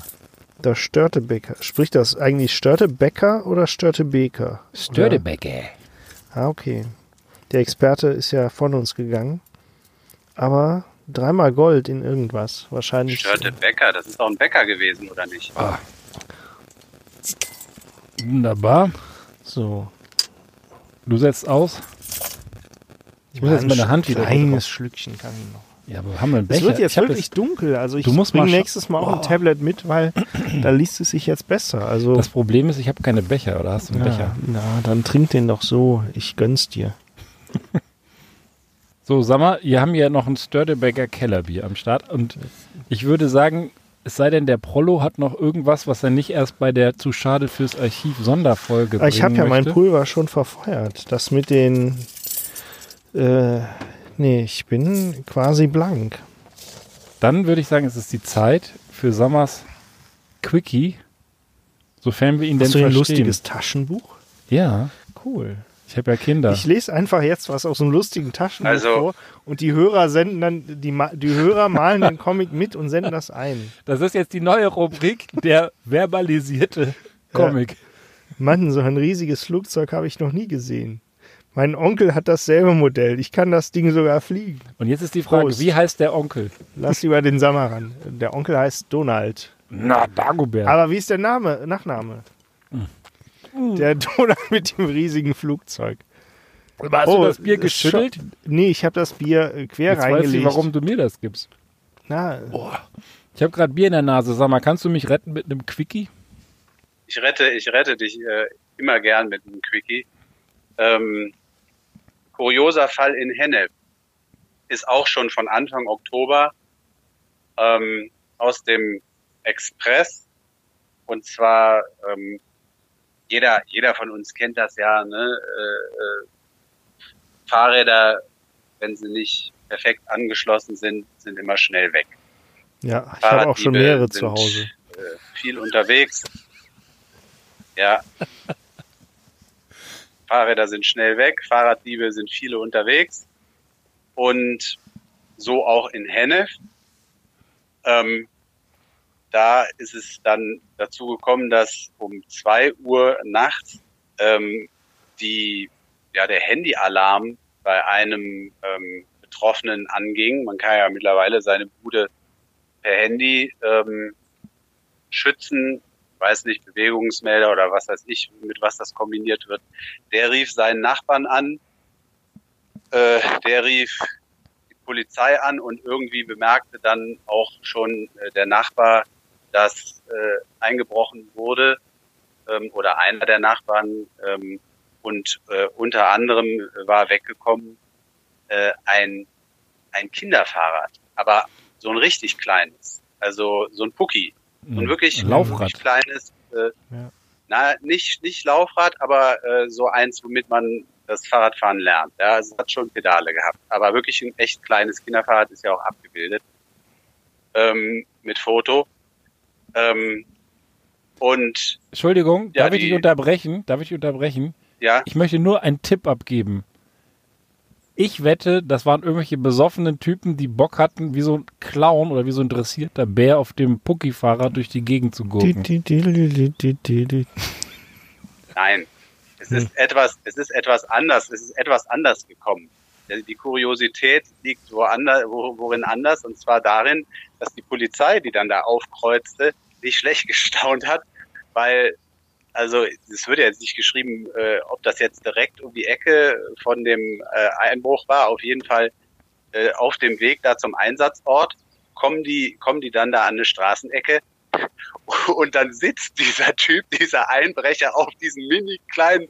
Das Störtebäcker. Spricht das eigentlich Störtebäcker oder Störtebeker? Störtebäcke. Ah, okay. Der Experte ist ja von uns gegangen. Aber dreimal Gold in irgendwas. Wahrscheinlich. Störte Bäcker, das ist doch ein Bäcker gewesen, oder nicht? Wunderbar. So. Du setzt aus. Ich muss jetzt meine Hand wieder Ein kleines. Schlückchen kann ich noch. Ja, aber haben wir einen Es Becher? wird jetzt wirklich dunkel. Also ich bringe nächstes Mal auch ein. Tablet mit, weil da liest es sich jetzt besser. Also Das Problem ist, ich habe keine Becher. Oder hast du einen ja, Becher? na, dann trink den doch so. Ich gönn's dir. So, sag mal, ihr haben ja noch ein Störtebecker Kellerbier am Start. Und ich würde sagen, es sei denn, der Prollo hat noch irgendwas, was er nicht erst bei der zu schade fürs Archiv Sonderfolge ich habe ja mein. Pulver schon verfeuert. Das mit den. Äh, nee, ich bin quasi blank. Dann würde ich sagen, es ist die Zeit für Sommers Quickie, sofern wir ihn Hast du denn ein verstehen. lustiges Taschenbuch? Ja, Cool. ich habe ja Kinder. Ich lese einfach jetzt was aus einem lustigen Taschenbuch Also- vor und die Hörer senden dann, die, die Hörer malen den Comic mit und senden das ein. das ist jetzt die neue Rubrik, der verbalisierte Comic. Mann, so ein riesiges Flugzeug habe ich noch nie gesehen. Mein Onkel hat dasselbe Modell. Ich kann das Ding sogar fliegen. Und jetzt ist die Frage, Prost. wie heißt der Onkel? Lass lieber den Sammer ran. Der Onkel heißt Donald. Na, Dagobert. Aber wie ist der Name, Nachname? Der Donald mit dem riesigen Flugzeug. Aber hast Oh, du das Bier geschüttelt? Nee, ich habe das Bier äh, quer Jetzt weiß reingelegt. ich, warum du mir das gibst. Na, Ich habe gerade Bier in der Nase. Sag mal, kannst du mich retten mit einem Quickie? ich rette, ich rette dich äh, immer gern mit einem Quickie. Ähm, kurioser Fall in Hennep ist auch schon von Anfang Oktober ähm, aus dem Express. Und zwar ähm, jeder, jeder von uns kennt das ja. Ne? Äh, äh, Fahrräder, wenn sie nicht perfekt angeschlossen sind, sind immer schnell weg. ja, ich habe auch schon mehrere zu Hause. Äh, viel unterwegs. Ja. Fahrräder sind schnell weg, Fahrraddiebe sind viele unterwegs. Und so auch in Hennef. Ähm, da ist es dann dazu gekommen, dass um zwei Uhr nachts ähm, die, ja, der Handyalarm bei einem ähm, Betroffenen anging. Man kann ja mittlerweile seine Bude per Handy ähm, schützen, weiß nicht, Bewegungsmelder oder was weiß ich, mit was das kombiniert wird. Der rief seinen Nachbarn an, äh, der rief die Polizei an und irgendwie bemerkte dann auch schon äh, der Nachbar, dass äh, eingebrochen wurde ähm, oder einer der Nachbarn ähm, und äh, unter anderem war weggekommen äh, ein, ein Kinderfahrrad, aber so ein richtig kleines, also so ein Pucki, ein wirklich, Ein Laufrad. wirklich kleines, äh, Ja. na, nicht, nicht Laufrad, aber äh, so eins, womit man das Fahrradfahren lernt. Ja, es hat schon Pedale gehabt, aber wirklich ein echt kleines Kinderfahrrad ist ja auch abgebildet ähm, mit Foto. Ähm, und Entschuldigung, Ja, darf ich die- dich unterbrechen? Darf ich dich unterbrechen? ja, Ich möchte nur einen Tipp abgeben. Ich wette, das waren irgendwelche besoffenen Typen, die Bock hatten, wie so ein Clown oder wie so ein dressierter Bär auf dem Pucki-Fahrrad durch die Gegend zu gurken. Nein, es Hm. ist etwas, es ist etwas anders, es ist etwas anders gekommen. Die Kuriosität liegt woanders, wo, worin anders, und zwar darin, dass die Polizei, die dann da aufkreuzte, nicht schlecht gestaunt hat, weil, also es wird ja jetzt nicht geschrieben, äh, ob das jetzt direkt um die Ecke von dem äh, Einbruch war. Auf jeden Fall äh, auf dem Weg da zum Einsatzort kommen die, kommen die dann da an eine Straßenecke und dann sitzt dieser Typ, dieser Einbrecher auf diesem mini kleinen,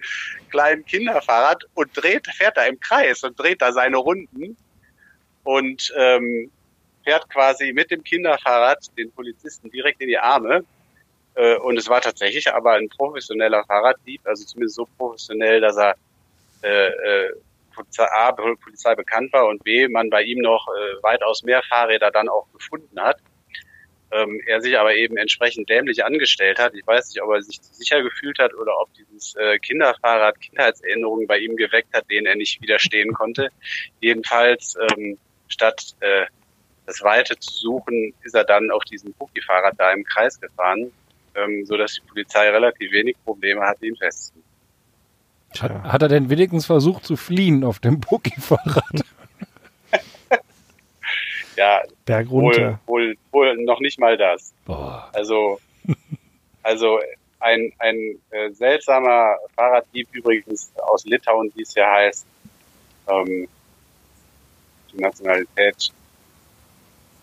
kleinen Kinderfahrrad und dreht, fährt da im Kreis und dreht da seine Runden und ähm, fährt quasi mit dem Kinderfahrrad den Polizisten direkt in die Arme. Äh, und es war tatsächlich aber ein professioneller Fahrraddieb, also zumindest so professionell, dass er äh, äh, A, Polizei bekannt war und B, man bei ihm noch äh, weitaus mehr Fahrräder dann auch gefunden hat ähm, er sich aber eben entsprechend dämlich angestellt hat. Ich weiß nicht, ob er sich sicher gefühlt hat oder ob dieses äh, Kinderfahrrad Kindheitserinnerungen bei ihm geweckt hat, denen er nicht widerstehen konnte. Jedenfalls, ähm, statt äh, das Weite zu suchen, ist er dann auf diesem Pucki-Fahrrad da im Kreis gefahren, ähm, so dass die Polizei relativ wenig Probleme hatte, ihn festzunehmen. Hat, hat er denn wenigstens versucht zu fliehen auf dem Pucki-Fahrrad? Ja, Berg wohl, runter. wohl, wohl noch nicht mal das. Boah. Also, also ein, ein äh, seltsamer Fahrraddieb übrigens aus Litauen, wie es ja heißt. Ähm, die Nationalität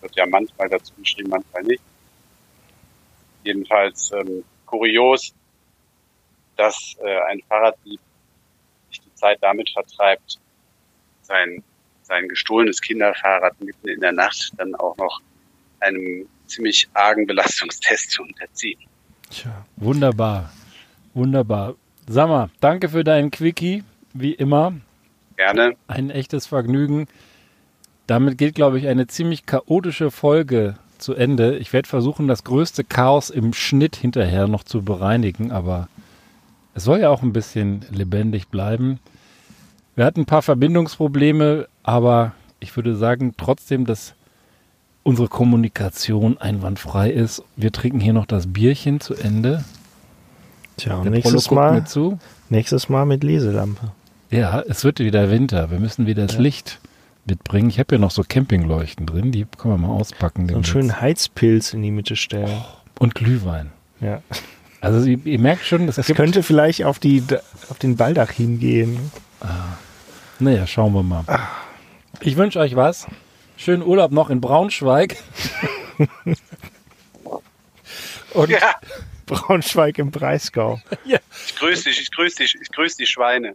wird ja manchmal dazu geschrieben, manchmal nicht. Jedenfalls ähm, kurios, dass äh, ein Fahrraddieb sich die Zeit damit vertreibt, sein, sein gestohlenes Kinderfahrrad mitten in der Nacht dann auch noch einem ziemlich argen Belastungstest zu unterziehen. Tja, wunderbar. Wunderbar. Sag mal, danke für deinen Quickie, wie immer. Gerne. Ein echtes Vergnügen. Damit geht, glaube ich, eine ziemlich chaotische Folge zu Ende. Ich werde versuchen, das größte Chaos im Schnitt hinterher noch zu bereinigen, aber es soll ja auch ein bisschen lebendig bleiben. Wir hatten ein paar Verbindungsprobleme, aber ich würde sagen trotzdem, dass unsere Kommunikation einwandfrei ist. Wir trinken hier noch das Bierchen zu Ende. Tja, und Der nächstes Mal, nächstes Mal mit Leselampe. Ja, es wird wieder Winter. Wir müssen wieder das Licht mitbringen. Ich habe ja noch so Campingleuchten drin, die können wir mal auspacken. So einen schönen Heizpilz in die Mitte stellen. Und Glühwein. Ja. Also ihr, ihr merkt schon, es Das gibt... könnte vielleicht auf, die, auf den Baldachin gehen. Naja, schauen wir mal. Ich wünsche euch was. Schönen Urlaub noch in Braunschweig. Und Ja, Braunschweig im Breisgau. ich grüße dich, ich grüße dich, ich grüße die Schweine.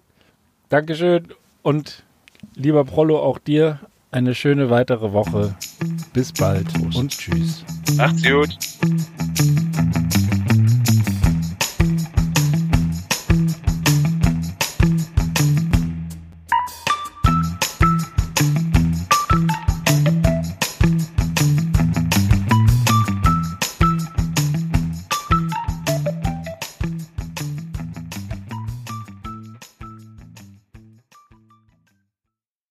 Dankeschön. Und lieber Prollo, auch dir eine schöne weitere Woche. Bis bald Prost. und tschüss. Macht's gut.